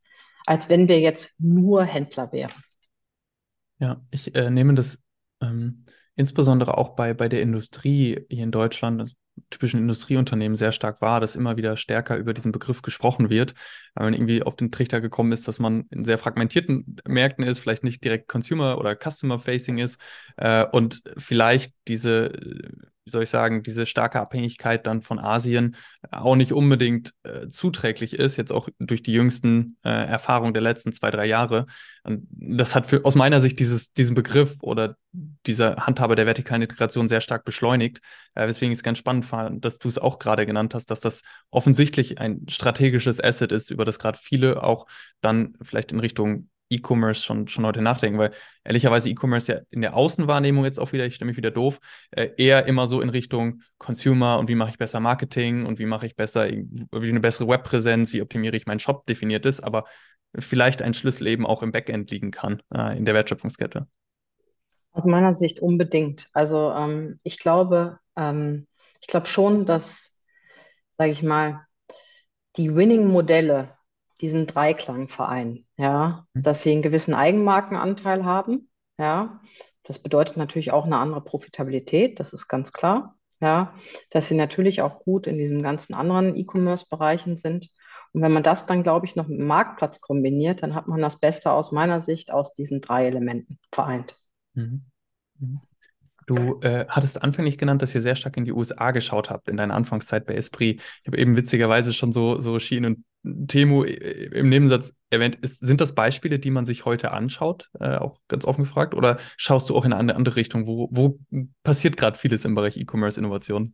als wenn wir jetzt nur Händler wären. Ja, ich äh, nehme das ähm, insbesondere auch bei, bei der Industrie hier in Deutschland, typischen Industrieunternehmen sehr stark wahr, dass immer wieder stärker über diesen Begriff gesprochen wird, weil man irgendwie auf den Trichter gekommen ist, dass man in sehr fragmentierten Märkten ist, vielleicht nicht direkt Consumer- oder Customer-Facing ist äh, und vielleicht diese wie soll ich sagen, diese starke Abhängigkeit dann von Asien auch nicht unbedingt äh, zuträglich ist, jetzt auch durch die jüngsten äh, Erfahrungen der letzten zwei, drei Jahre. Und das hat für, aus meiner Sicht dieses, diesen Begriff oder dieser Handhabe der vertikalen Integration sehr stark beschleunigt, äh, weswegen ich es ganz spannend fand, dass du es auch gerade genannt hast, dass das offensichtlich ein strategisches Asset ist, über das gerade viele auch dann vielleicht in Richtung E-Commerce schon, schon heute nachdenken, weil ehrlicherweise E-Commerce ja in der Außenwahrnehmung jetzt auch wieder, ich stelle mich wieder doof, äh, eher immer so in Richtung Consumer und wie mache ich besser Marketing und wie mache ich besser, wie eine bessere Webpräsenz, wie optimiere ich meinen Shop definiert ist, aber vielleicht ein Schlüssel eben auch im Backend liegen kann, äh, in der Wertschöpfungskette. Aus meiner Sicht unbedingt. Also ähm, ich glaube, ähm, ich glaube schon, dass, sage ich mal, die Winning-Modelle diesen Dreiklang vereinen, ja, mhm. dass sie einen gewissen Eigenmarkenanteil haben, ja. Das bedeutet natürlich auch eine andere Profitabilität, das ist ganz klar, ja, dass sie natürlich auch gut in diesen ganzen anderen E-Commerce-Bereichen sind. Und wenn man das dann, glaube ich, noch mit dem Marktplatz kombiniert, dann hat man das Beste aus meiner Sicht aus diesen drei Elementen vereint. Mhm. Mhm. Du äh, hattest anfänglich genannt, dass ihr sehr stark in die USA geschaut habt in deiner Anfangszeit bei Esprit. Ich habe eben witzigerweise schon so, so Schien und Temu äh, im Nebensatz erwähnt. Ist, sind das Beispiele, die man sich heute anschaut, äh, auch ganz offen gefragt? Oder schaust du auch in eine andere Richtung? Wo, wo passiert gerade vieles im Bereich E-Commerce-Innovation?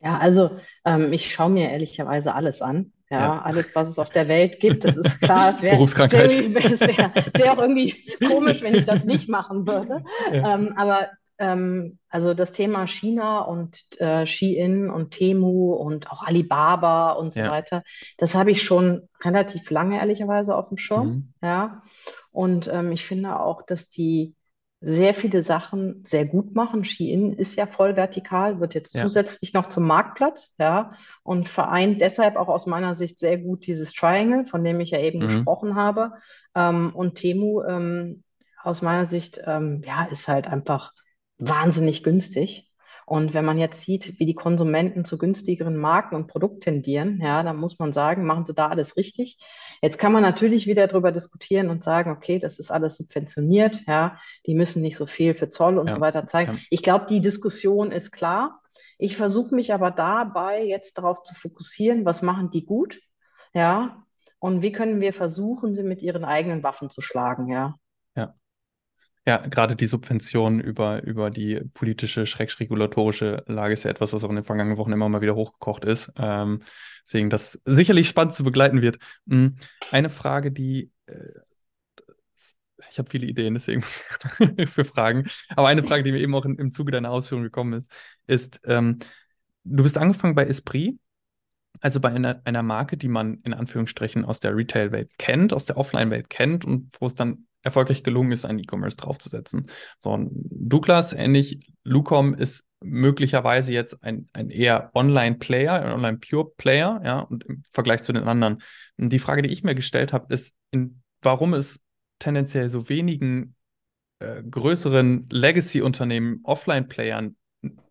Ja, also ähm, ich schaue mir ehrlicherweise alles an. Ja, ja, alles, was es auf der Welt gibt, das ist klar. Es wäre wär, wär auch irgendwie komisch, wenn ich das nicht machen würde. Ja. Ähm, aber ähm, also das Thema China und äh, Shein und Temu und auch Alibaba und so ja. weiter, das habe ich schon relativ lange ehrlicherweise auf dem Schirm. Mhm. Ja. Und ähm, ich finde auch, dass die sehr viele Sachen sehr gut machen. Shein ist ja voll vertikal, wird jetzt ja. zusätzlich noch zum Marktplatz, ja, und vereint deshalb auch aus meiner Sicht sehr gut dieses Triangle, von dem ich ja eben mhm. gesprochen habe. Ähm, und Temu ähm, aus meiner Sicht, ähm, ja, ist halt einfach wahnsinnig günstig. Und wenn man jetzt sieht, wie die Konsumenten zu günstigeren Marken und Produkten tendieren, ja, dann muss man sagen, machen sie da alles richtig. Jetzt kann man natürlich wieder darüber diskutieren und sagen, okay, das ist alles subventioniert, ja, die müssen nicht so viel für Zoll und ja, so weiter zeigen. Ja. Ich glaube, die Diskussion ist klar. Ich versuche mich aber dabei jetzt darauf zu fokussieren, was machen die gut, ja, und wie können wir versuchen, sie mit ihren eigenen Waffen zu schlagen, ja. Ja, gerade die Subvention über, über die politische, schrägregulatorische Lage ist ja etwas, was auch in den vergangenen Wochen immer mal wieder hochgekocht ist. Ähm, deswegen das sicherlich spannend zu begleiten wird. Hm, eine Frage, die äh, ich habe viele Ideen, deswegen für Fragen. Aber eine Frage, die mir eben auch in, im Zuge deiner Ausführung gekommen ist, ist, ähm, du bist angefangen bei Esprit, also bei einer, einer Marke, die man in Anführungsstrichen aus der Retail-Welt kennt, aus der Offline-Welt kennt und wo es dann erfolgreich gelungen ist, einen E-Commerce draufzusetzen. So, Douglas, ähnlich, Lucom ist möglicherweise jetzt ein, ein eher Online-Player, ein Online-Pure-Player, ja, und im Vergleich zu den anderen. Und die Frage, die ich mir gestellt habe, ist, in, warum es tendenziell so wenigen äh, größeren Legacy-Unternehmen, Offline-Playern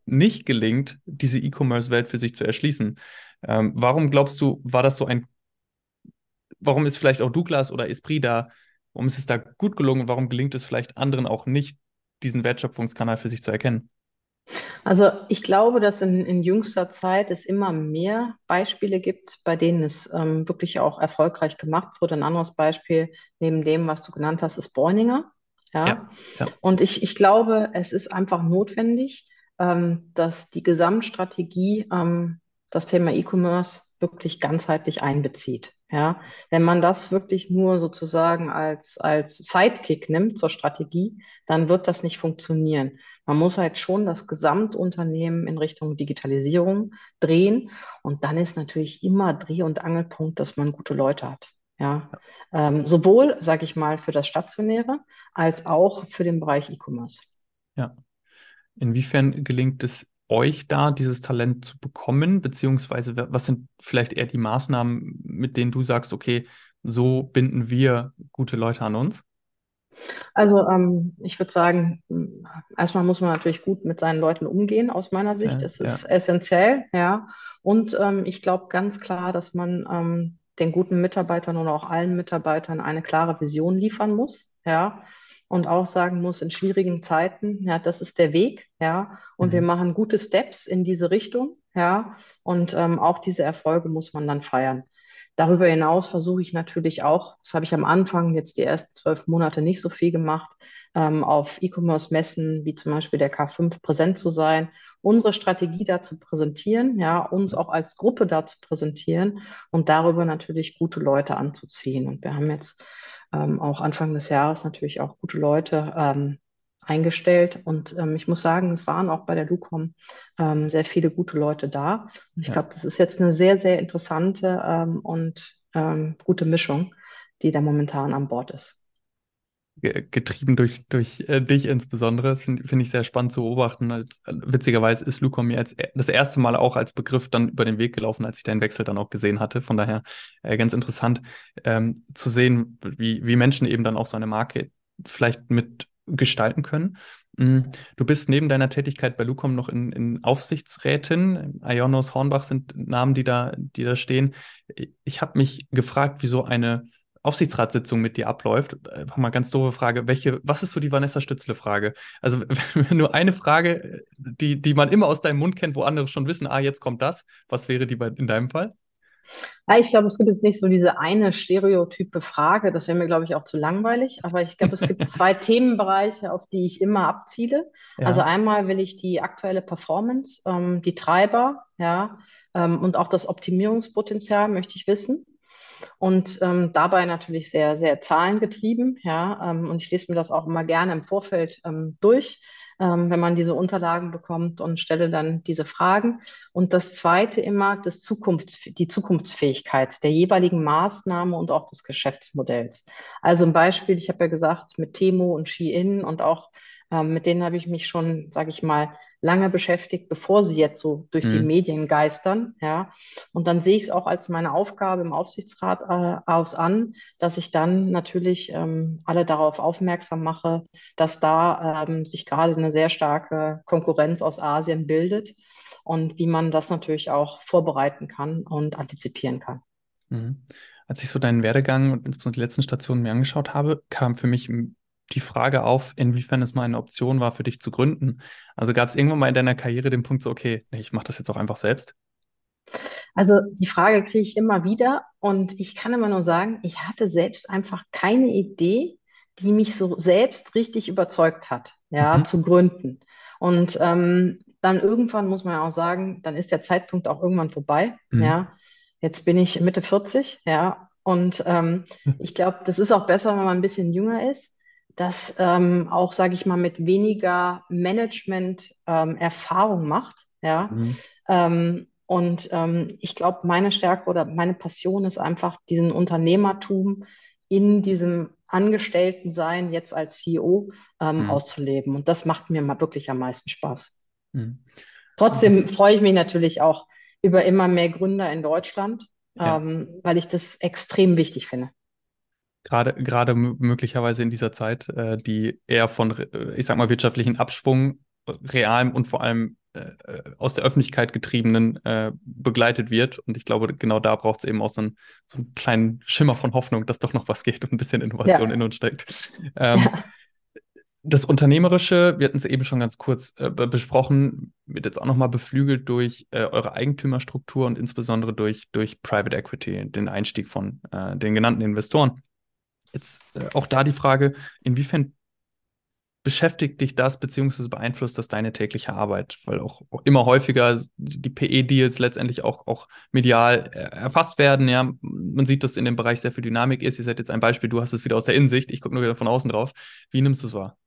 nicht gelingt, diese E-Commerce-Welt für sich zu erschließen. Ähm, warum glaubst du, war das so ein, warum ist vielleicht auch Douglas oder Esprit da, warum ist es da gut gelungen, warum gelingt es vielleicht anderen auch nicht, diesen Wertschöpfungskanal für sich zu erkennen? Also ich glaube, dass in, in jüngster Zeit es immer mehr Beispiele gibt, bei denen es ähm, wirklich auch erfolgreich gemacht wurde. Ein anderes Beispiel neben dem, was du genannt hast, ist Bräuninger. Ja? Ja, ja. Und ich, ich glaube, es ist einfach notwendig, ähm, dass die Gesamtstrategie ähm, das Thema E-Commerce wirklich ganzheitlich einbezieht. Ja, wenn man das wirklich nur sozusagen als, als Sidekick nimmt zur Strategie, dann wird das nicht funktionieren. Man muss halt schon das Gesamtunternehmen in Richtung Digitalisierung drehen. Und dann ist natürlich immer Dreh- und Angelpunkt, dass man gute Leute hat. Ja, ähm, sowohl, sage ich mal, für das Stationäre als auch für den Bereich E-Commerce. Ja. Inwiefern gelingt es euch da, dieses Talent zu bekommen? Beziehungsweise was sind vielleicht eher die Maßnahmen, mit denen du sagst, okay, so binden wir gute Leute an uns? Also ähm, ich würde sagen, erstmal muss man natürlich gut mit seinen Leuten umgehen, aus meiner Sicht. Ja, Das ist ja. essentiell, ja. Und ähm, ich glaube ganz klar, dass man ähm, den guten Mitarbeitern und auch allen Mitarbeitern eine klare Vision liefern muss, ja. Und auch sagen muss, in schwierigen Zeiten, ja, das ist der Weg, ja. Und wir Mhm. machen gute Steps in diese Richtung, ja. Und ähm, auch diese Erfolge muss man dann feiern. Darüber hinaus versuche ich natürlich auch, das habe ich am Anfang jetzt die ersten zwölf Monate nicht so viel gemacht, ähm, auf E-Commerce-Messen wie zum Beispiel der K5 präsent zu sein, unsere Strategie da zu präsentieren, ja, uns auch als Gruppe da zu präsentieren und darüber natürlich gute Leute anzuziehen. Und wir haben jetzt ähm, auch Anfang des Jahres natürlich auch gute Leute ähm, eingestellt. Und ähm, ich muss sagen, es waren auch bei der Lucom ähm, sehr viele gute Leute da. Und ich Ja. glaube, das ist jetzt eine sehr, sehr interessante ähm, und ähm, gute Mischung, die da momentan an Bord ist. Ge- Getrieben durch, durch äh, dich insbesondere. Das finde find ich sehr spannend zu beobachten. Als, äh, witzigerweise ist Luca mir als, das erste Mal auch als Begriff dann über den Weg gelaufen, als ich deinen Wechsel dann auch gesehen hatte. Von daher äh, ganz interessant ähm, zu sehen, wie, wie Menschen eben dann auch so eine Marke vielleicht mit gestalten können. Mm, Du bist neben deiner Tätigkeit bei Lucom noch in, in Aufsichtsrätin. Ionos, Hornbach sind Namen, die da, die da stehen. Ich habe mich gefragt, wieso eine Aufsichtsratssitzung mit dir abläuft. Einfach mal ganz doofe Frage. Welche, was ist so die Vanessa Stützle-Frage? Also, nur eine Frage, die, die man immer aus deinem Mund kennt, wo andere schon wissen, ah, jetzt kommt das. Was wäre die bei, in deinem Fall? Ja, ich glaube, es gibt jetzt nicht so diese eine stereotype Frage, das wäre mir, glaube ich, auch zu langweilig, aber ich glaube, es gibt zwei Themenbereiche, auf die ich immer abziele. Also Ja. einmal will ich die aktuelle Performance, ähm, die Treiber, ja, ähm, und auch das Optimierungspotenzial möchte ich wissen. Und ähm, dabei natürlich sehr, sehr zahlengetrieben, ja. Ähm, und ich lese mir das auch immer gerne im Vorfeld ähm, durch, ähm, wenn man diese Unterlagen bekommt und stelle dann diese Fragen. Und das Zweite immer das Zukunfts die Zukunftsfähigkeit der jeweiligen Maßnahme und auch des Geschäftsmodells. Also ein Beispiel, ich habe ja gesagt, mit Temo und Shein und auch ähm, mit denen habe ich mich schon, sage ich mal, lange beschäftigt, bevor sie jetzt so durch die Mhm. Medien geistern. Ja. Und dann sehe ich es auch als meine Aufgabe im Aufsichtsrat äh, aus an, dass ich dann natürlich ähm, alle darauf aufmerksam mache, dass da ähm, sich gerade eine sehr starke Konkurrenz aus Asien bildet und wie man das natürlich auch vorbereiten kann und antizipieren kann. Mhm. Als ich so deinen Werdegang und insbesondere die letzten Stationen mir angeschaut habe, kam für mich die Frage auf, inwiefern es mal eine Option war, für dich zu gründen. Also gab es irgendwann mal in deiner Karriere den Punkt so, okay, nee, ich mache das jetzt auch einfach selbst? Also die Frage kriege ich immer wieder und ich kann immer nur sagen, ich hatte selbst einfach keine Idee, die mich so selbst richtig überzeugt hat, ja, Mhm. zu gründen. Und ähm, dann irgendwann muss man ja auch sagen, dann ist der Zeitpunkt auch irgendwann vorbei, Mhm. ja. Jetzt bin ich Mitte 40, ja, und ähm, ich glaube, das ist auch besser, wenn man ein bisschen jünger ist, dass ähm, auch, sage ich mal, mit weniger Management ähm, Erfahrung macht, ja. Mhm. Ähm, und ähm, ich glaube, meine Stärke oder meine Passion ist einfach, diesen Unternehmertum in diesem Angestelltensein jetzt als CEO ähm, Mhm. auszuleben. Und das macht mir mal wirklich am meisten Spaß. Mhm. Trotzdem Was, freue ich mich natürlich auch über immer mehr Gründer in Deutschland, ja, ähm, weil ich das extrem wichtig finde. Gerade, gerade möglicherweise in dieser Zeit, äh, die eher von, äh, ich sag mal, wirtschaftlichen Abschwung, äh, realem und vor allem äh, aus der Öffentlichkeit getriebenen äh, begleitet wird. Und ich glaube, genau da braucht es eben auch so einen, so einen kleinen Schimmer von Hoffnung, dass doch noch was geht und ein bisschen Innovation ja. in uns steckt. Ähm, ja. Das Unternehmerische, wir hatten es eben schon ganz kurz äh, besprochen, wird jetzt auch nochmal beflügelt durch äh, eure Eigentümerstruktur und insbesondere durch, durch Private Equity, den Einstieg von äh, den genannten Investoren. Jetzt äh, auch da die Frage, inwiefern beschäftigt dich das beziehungsweise beeinflusst das deine tägliche Arbeit? Weil auch, immer häufiger die PE-Deals letztendlich auch, auch medial äh, erfasst werden. Ja, man sieht, dass in dem Bereich sehr viel Dynamik ist. Ihr seid jetzt ein Beispiel, du hast es wieder aus der Innensicht, ich gucke nur wieder von außen drauf. Wie nimmst du es wahr?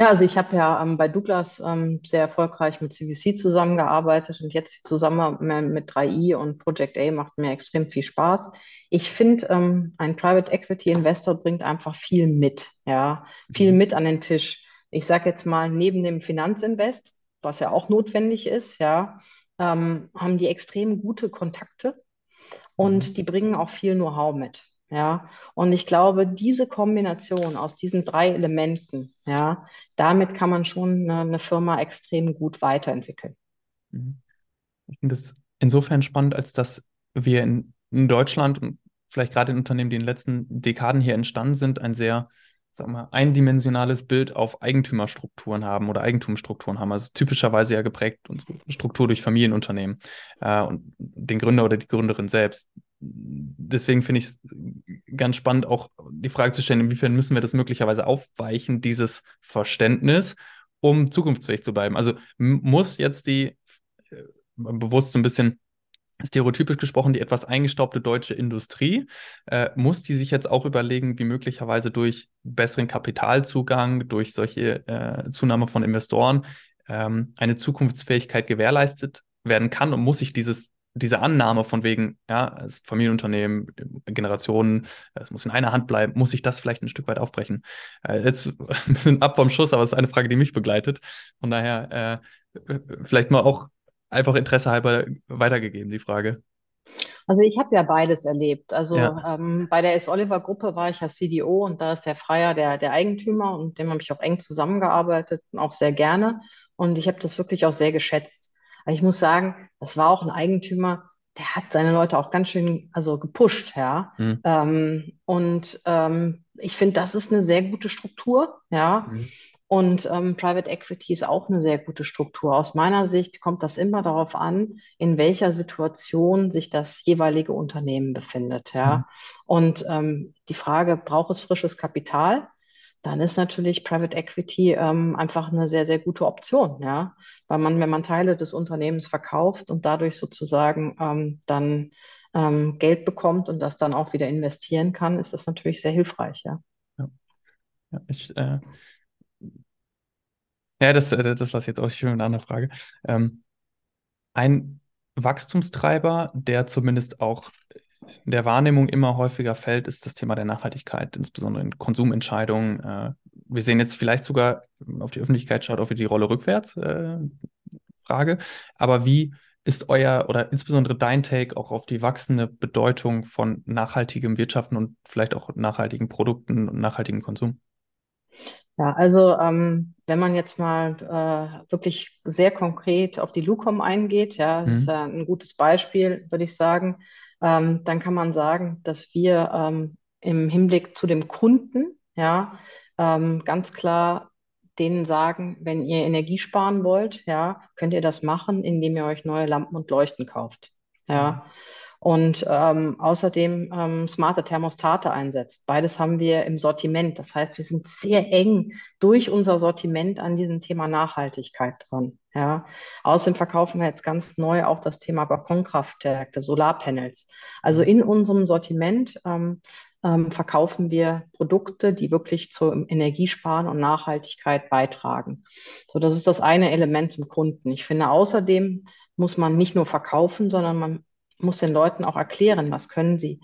Ja, also ich habe ja ähm, bei Douglas ähm, sehr erfolgreich mit CVC zusammengearbeitet und jetzt zusammen mit 3i und Project A macht mir extrem viel Spaß. Ich finde, ähm, ein Private Equity Investor bringt einfach viel mit, ja, viel mhm. mit an den Tisch. Ich sage jetzt mal, neben dem Finanzinvest, was ja auch notwendig ist, ja, ähm, haben die extrem gute Kontakte und mhm. die bringen auch viel Know-how mit. Ja, und ich glaube, diese Kombination aus diesen drei Elementen, ja, damit kann man schon eine, eine Firma extrem gut weiterentwickeln. Mhm. Ich finde es insofern spannend, als dass wir in, in Deutschland und vielleicht gerade in Unternehmen, die in den letzten Dekaden hier entstanden sind, ein sehr sag mal, eindimensionales Bild auf Eigentümerstrukturen haben oder Eigentumsstrukturen haben. Also typischerweise ja geprägt unsere Struktur durch Familienunternehmen äh, und den Gründer oder die Gründerin selbst deswegen finde ich es ganz spannend, auch die Frage zu stellen, inwiefern müssen wir das möglicherweise aufweichen, dieses Verständnis, um zukunftsfähig zu bleiben. Also muss jetzt die äh, bewusst so ein bisschen stereotypisch gesprochen, die etwas eingestaubte deutsche Industrie, äh, muss die sich jetzt auch überlegen, wie möglicherweise durch besseren Kapitalzugang, durch solche äh, Zunahme von Investoren ähm, eine Zukunftsfähigkeit gewährleistet werden kann und muss sich dieses diese Annahme von wegen, ja, als Familienunternehmen, Generationen, es muss in einer Hand bleiben, muss ich das vielleicht ein Stück weit aufbrechen? Äh, jetzt ein bisschen ab vom Schuss, aber es ist eine Frage, die mich begleitet. Von daher äh, vielleicht mal auch einfach Interesse halber weitergegeben, die Frage. Also ich habe ja beides erlebt. Also ja. ähm, bei der S. Oliver Gruppe war ich ja CDO und da ist der Freier der, der Eigentümer und dem habe ich auch eng zusammengearbeitet und auch sehr gerne. Und ich habe das wirklich auch sehr geschätzt. Aber ich muss sagen, das war auch ein Eigentümer, der hat seine Leute auch ganz schön also gepusht, ja. Mhm. Ähm, und ähm, ich finde, das ist eine sehr gute Struktur, ja. Mhm. Und ähm, Private Equity ist auch eine sehr gute Struktur. Aus meiner Sicht kommt das immer darauf an, in welcher Situation sich das jeweilige Unternehmen befindet. Ja? Mhm. Und ähm, die Frage, braucht es frisches Kapital? dann ist natürlich Private Equity ähm, einfach eine sehr, sehr gute Option, ja. Weil man, wenn man Teile des Unternehmens verkauft und dadurch sozusagen ähm, dann ähm, Geld bekommt und das dann auch wieder investieren kann, ist das natürlich sehr hilfreich, ja. Ja, ja ich, äh, ja das, äh, das lasse ich jetzt auch schön mit einer anderen Frage. Ähm, ein Wachstumstreiber, der zumindest auch in der Wahrnehmung immer häufiger fällt, ist das Thema der Nachhaltigkeit, insbesondere in Konsumentscheidungen. Äh, wir sehen jetzt vielleicht sogar, auf die Öffentlichkeit schaut, auch wieder die Rolle rückwärts, äh, Frage. Aber wie ist euer oder insbesondere dein Take auch auf die wachsende Bedeutung von nachhaltigem Wirtschaften und vielleicht auch nachhaltigen Produkten und nachhaltigem Konsum? Ja, also ähm, wenn man jetzt mal äh, wirklich sehr konkret auf die Lucom eingeht, ja, das ist mhm. ein gutes Beispiel, würde ich sagen ähm, dann kann man sagen, dass wir ähm, im Hinblick zu dem Kunden, ja, ähm, ganz klar denen sagen, wenn ihr Energie sparen wollt, ja, könnt ihr das machen, indem ihr euch neue Lampen und Leuchten kauft. Ja. Mhm und ähm, außerdem ähm, smarte Thermostate einsetzt. Beides haben wir im Sortiment. Das heißt, wir sind sehr eng durch unser Sortiment an diesem Thema Nachhaltigkeit dran. Ja. Außerdem verkaufen wir jetzt ganz neu auch das Thema Balkonkraftwerke, Solarpanels. Also in unserem Sortiment ähm, ähm, verkaufen wir Produkte, die wirklich zum Energiesparen und Nachhaltigkeit beitragen. So, das ist das eine Element zum Kunden. Ich finde, außerdem muss man nicht nur verkaufen, sondern man muss den Leuten auch erklären, was können sie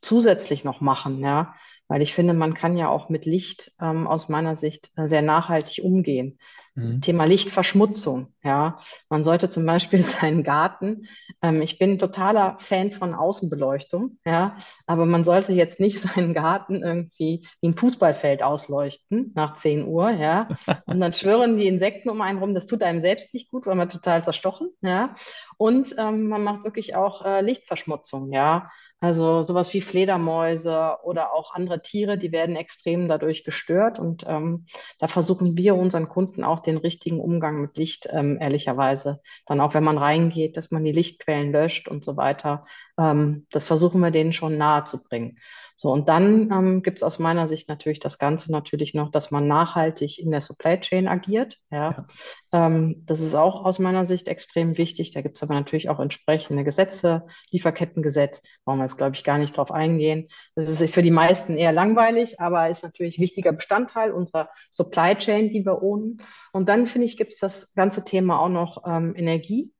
zusätzlich noch machen, ja. Weil ich finde, man kann ja auch mit Licht ähm, aus meiner Sicht äh, sehr nachhaltig umgehen. Mhm. Thema Lichtverschmutzung. Ja, man sollte zum Beispiel seinen Garten. Ähm, ich bin totaler Fan von Außenbeleuchtung. Ja, aber man sollte jetzt nicht seinen Garten irgendwie wie ein Fußballfeld ausleuchten nach 10 Uhr. Ja, und dann schwören die Insekten um einen rum. Das tut einem selbst nicht gut, weil man total zerstochen. Ja, und ähm, man macht wirklich auch äh, Lichtverschmutzung. Ja, also sowas wie Fledermäuse oder auch andere Tiere, die werden extrem dadurch gestört. Und ähm, da versuchen wir unseren Kunden auch den richtigen Umgang mit Licht, ähm, ehrlicherweise. Dann auch, wenn man reingeht, dass man die Lichtquellen löscht und so weiter. Ähm, das versuchen wir denen schon nahe zu bringen. So, und dann ähm, gibt es aus meiner Sicht natürlich das Ganze natürlich noch, dass man nachhaltig in der Supply Chain agiert. Ja. ja. Ähm, das ist auch aus meiner Sicht extrem wichtig. Da gibt es aber natürlich auch entsprechende Gesetze, Lieferkettengesetz, brauchen wir jetzt, glaube ich, gar nicht drauf eingehen. Das ist für die meisten eher langweilig, aber ist natürlich wichtiger Bestandteil unserer Supply Chain, die wir ohnen. Und dann, finde ich, gibt es das ganze Thema auch noch ähm, Energie.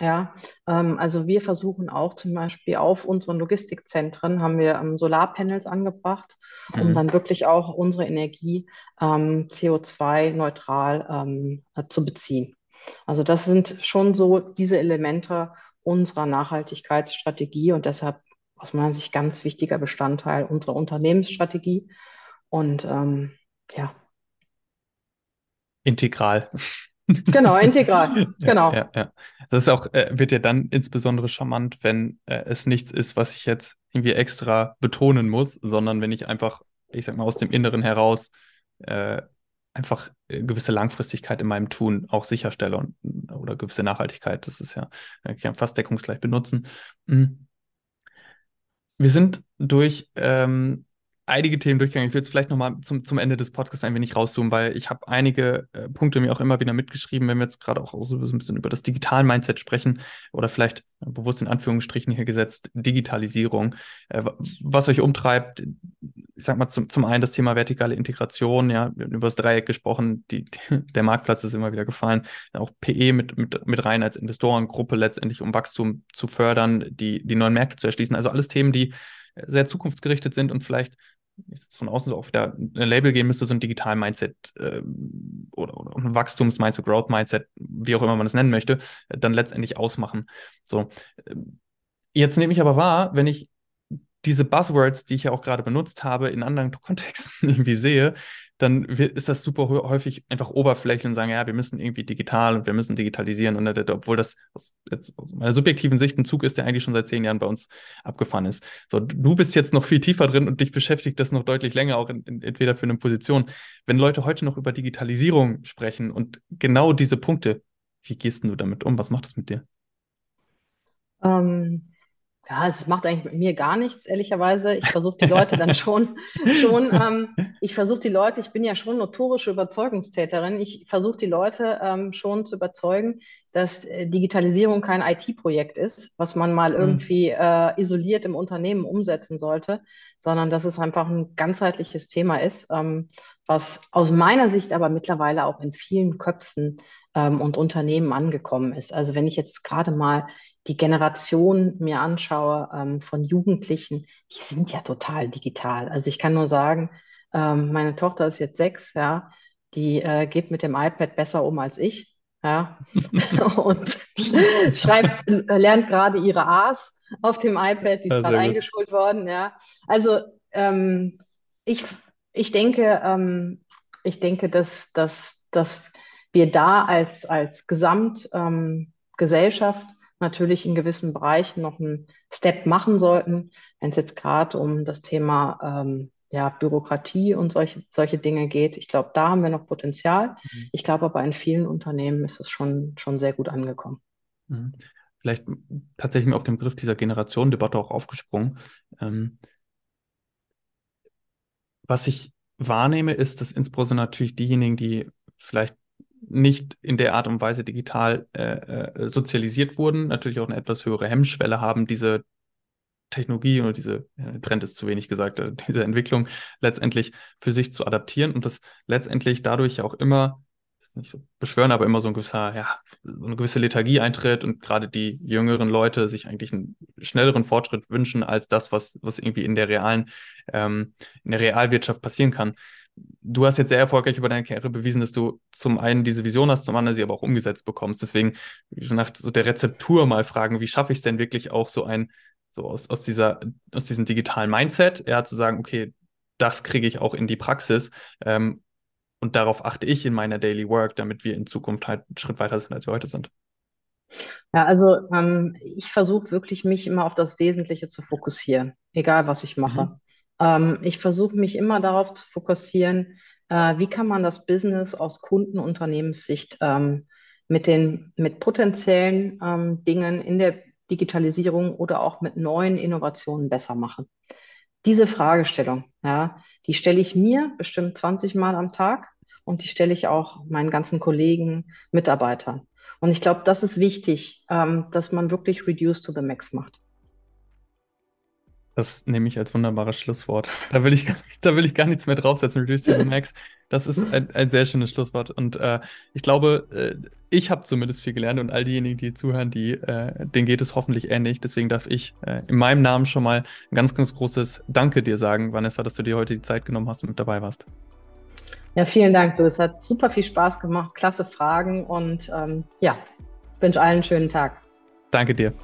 Ja, ähm, also wir versuchen auch zum Beispiel auf unseren Logistikzentren haben wir ähm, Solarpanels angebracht, um mhm. dann wirklich auch unsere Energie ähm, CO2-neutral ähm, äh, zu beziehen. Also das sind schon so diese Elemente unserer Nachhaltigkeitsstrategie und deshalb aus meiner Sicht ganz wichtiger Bestandteil unserer Unternehmensstrategie. Und ähm, ja. Integral. Genau, integral. Genau. Ja, ja, Das ist auch, äh, wird ja dann insbesondere charmant, wenn äh, es nichts ist, was ich jetzt irgendwie extra betonen muss, sondern wenn ich einfach, ich sag mal, aus dem Inneren heraus äh, einfach äh, gewisse Langfristigkeit in meinem Tun auch sicherstelle und, oder gewisse Nachhaltigkeit. Das ist ja, ich kann fast deckungsgleich benutzen. Mhm. Wir sind durch ähm, einige Themen durchgegangen. Ich würde es vielleicht nochmal zum, zum Ende des Podcasts ein wenig rauszoomen, weil ich habe einige äh, Punkte mir auch immer wieder mitgeschrieben, wenn wir jetzt gerade auch so ein bisschen über das Digital-Mindset sprechen oder vielleicht bewusst in Anführungsstrichen hier gesetzt, Digitalisierung, äh, was euch umtreibt. Ich sag mal zum, zum einen das Thema vertikale Integration, ja, wir haben über das Dreieck gesprochen, die, die, der Marktplatz ist immer wieder gefallen, auch PE mit, mit, mit rein als Investorengruppe letztendlich, um Wachstum zu fördern, die, die neuen Märkte zu erschließen. Also alles Themen, die sehr zukunftsgerichtet sind und vielleicht jetzt von außen so auf wieder ein Label gehen müsste, so ein Digital-Mindset äh, oder, oder ein Wachstums-Mindset, Growth-Mindset, wie auch immer man es nennen möchte, dann letztendlich ausmachen. So. Ähm, jetzt nehme ich aber wahr, wenn ich diese Buzzwords, die ich ja auch gerade benutzt habe, in anderen Kontexten irgendwie sehe, dann ist das super häufig einfach oberflächlich und sagen, ja, wir müssen irgendwie digital und wir müssen digitalisieren. Und obwohl das aus, jetzt aus meiner subjektiven Sicht ein Zug ist, der eigentlich schon seit zehn Jahren bei uns abgefahren ist. So, du bist jetzt noch viel tiefer drin und dich beschäftigt das noch deutlich länger, auch in, in, entweder für eine Position. Wenn Leute heute noch über Digitalisierung sprechen und genau diese Punkte, wie gehst du damit um? Was macht das mit dir? Ähm, ja, es macht eigentlich mit mir gar nichts, ehrlicherweise. Ich versuche die Leute dann schon, schon, ähm, ich versuche die Leute, ich bin ja schon notorische Überzeugungstäterin, ich versuche die Leute ähm, schon zu überzeugen, dass äh, Digitalisierung kein IT-Projekt ist, was man mal mhm. irgendwie äh, isoliert im Unternehmen umsetzen sollte, sondern dass es einfach ein ganzheitliches Thema ist, ähm, was aus meiner Sicht aber mittlerweile auch in vielen Köpfen ähm, und Unternehmen angekommen ist. Also wenn ich jetzt gerade mal die Generation mir anschaue ähm, von Jugendlichen, die sind ja total digital. Also ich kann nur sagen, ähm, meine Tochter ist jetzt sechs, ja, die äh, geht mit dem iPad besser um als ich. Ja, und schreibt, äh, lernt gerade ihre A's auf dem iPad, die ist ja, gerade eingeschult worden, ja. Also ähm, ich, ich denke, ähm, ich denke, dass, dass, dass wir da als, als Gesamtgesellschaft ähm, natürlich in gewissen Bereichen noch einen Step machen sollten, wenn es jetzt gerade um das Thema ähm, ja, Bürokratie und solche, solche Dinge geht. Ich glaube, da haben wir noch Potenzial. Mhm. Ich glaube aber in vielen Unternehmen ist es schon, schon sehr gut angekommen. Mhm. Vielleicht tatsächlich auf den Begriff dieser Generationendebatte auch aufgesprungen. Ähm, was ich wahrnehme, ist, dass insbesondere natürlich diejenigen, die vielleicht nicht in der Art und Weise digital äh, äh, sozialisiert wurden, natürlich auch eine etwas höhere Hemmschwelle haben, diese Technologie oder diese, äh, Trend ist zu wenig gesagt, äh, diese Entwicklung letztendlich für sich zu adaptieren und das letztendlich dadurch auch immer, nicht so beschwören, aber immer so ein gewisser, ja, so eine gewisse Lethargie eintritt und gerade die jüngeren Leute sich eigentlich einen schnelleren Fortschritt wünschen als das, was, was irgendwie in der realen, ähm, in der Realwirtschaft passieren kann. Du hast jetzt sehr erfolgreich über deine Karriere bewiesen, dass du zum einen diese Vision hast, zum anderen sie aber auch umgesetzt bekommst. Deswegen nach so der Rezeptur mal fragen, wie schaffe ich es denn wirklich auch so ein, so aus, aus dieser, aus diesem digitalen Mindset, ja, zu sagen, okay, das kriege ich auch in die Praxis. Ähm, und darauf achte ich in meiner Daily Work, damit wir in Zukunft halt einen Schritt weiter sind, als wir heute sind. Ja, also ähm, ich versuche wirklich, mich immer auf das Wesentliche zu fokussieren, egal was ich mache. Mhm. Ähm, ich versuche mich immer darauf zu fokussieren, äh, wie kann man das Business aus Kundenunternehmenssicht ähm, mit den mit potenziellen ähm, Dingen in der Digitalisierung oder auch mit neuen Innovationen besser machen. Diese Fragestellung, ja, die stelle ich mir bestimmt 20 Mal am Tag und die stelle ich auch meinen ganzen Kollegen, Mitarbeitern. Und ich glaube, das ist wichtig, ähm, dass man wirklich Reduce to the Max macht. Das nehme ich als wunderbares Schlusswort. Da will ich, da will ich gar nichts mehr draufsetzen. Reduce to the Max. Das ist ein, ein sehr schönes Schlusswort. Und äh, ich glaube, äh, ich habe zumindest viel gelernt und all diejenigen, die zuhören, die, äh, denen geht es hoffentlich ähnlich. Deswegen darf ich äh, in meinem Namen schon mal ein ganz, ganz großes Danke dir sagen, Vanessa, dass du dir heute die Zeit genommen hast und mit dabei warst. Ja, vielen Dank. Es hat super viel Spaß gemacht, klasse Fragen und ähm, ja, wünsche allen einen schönen Tag. Danke dir.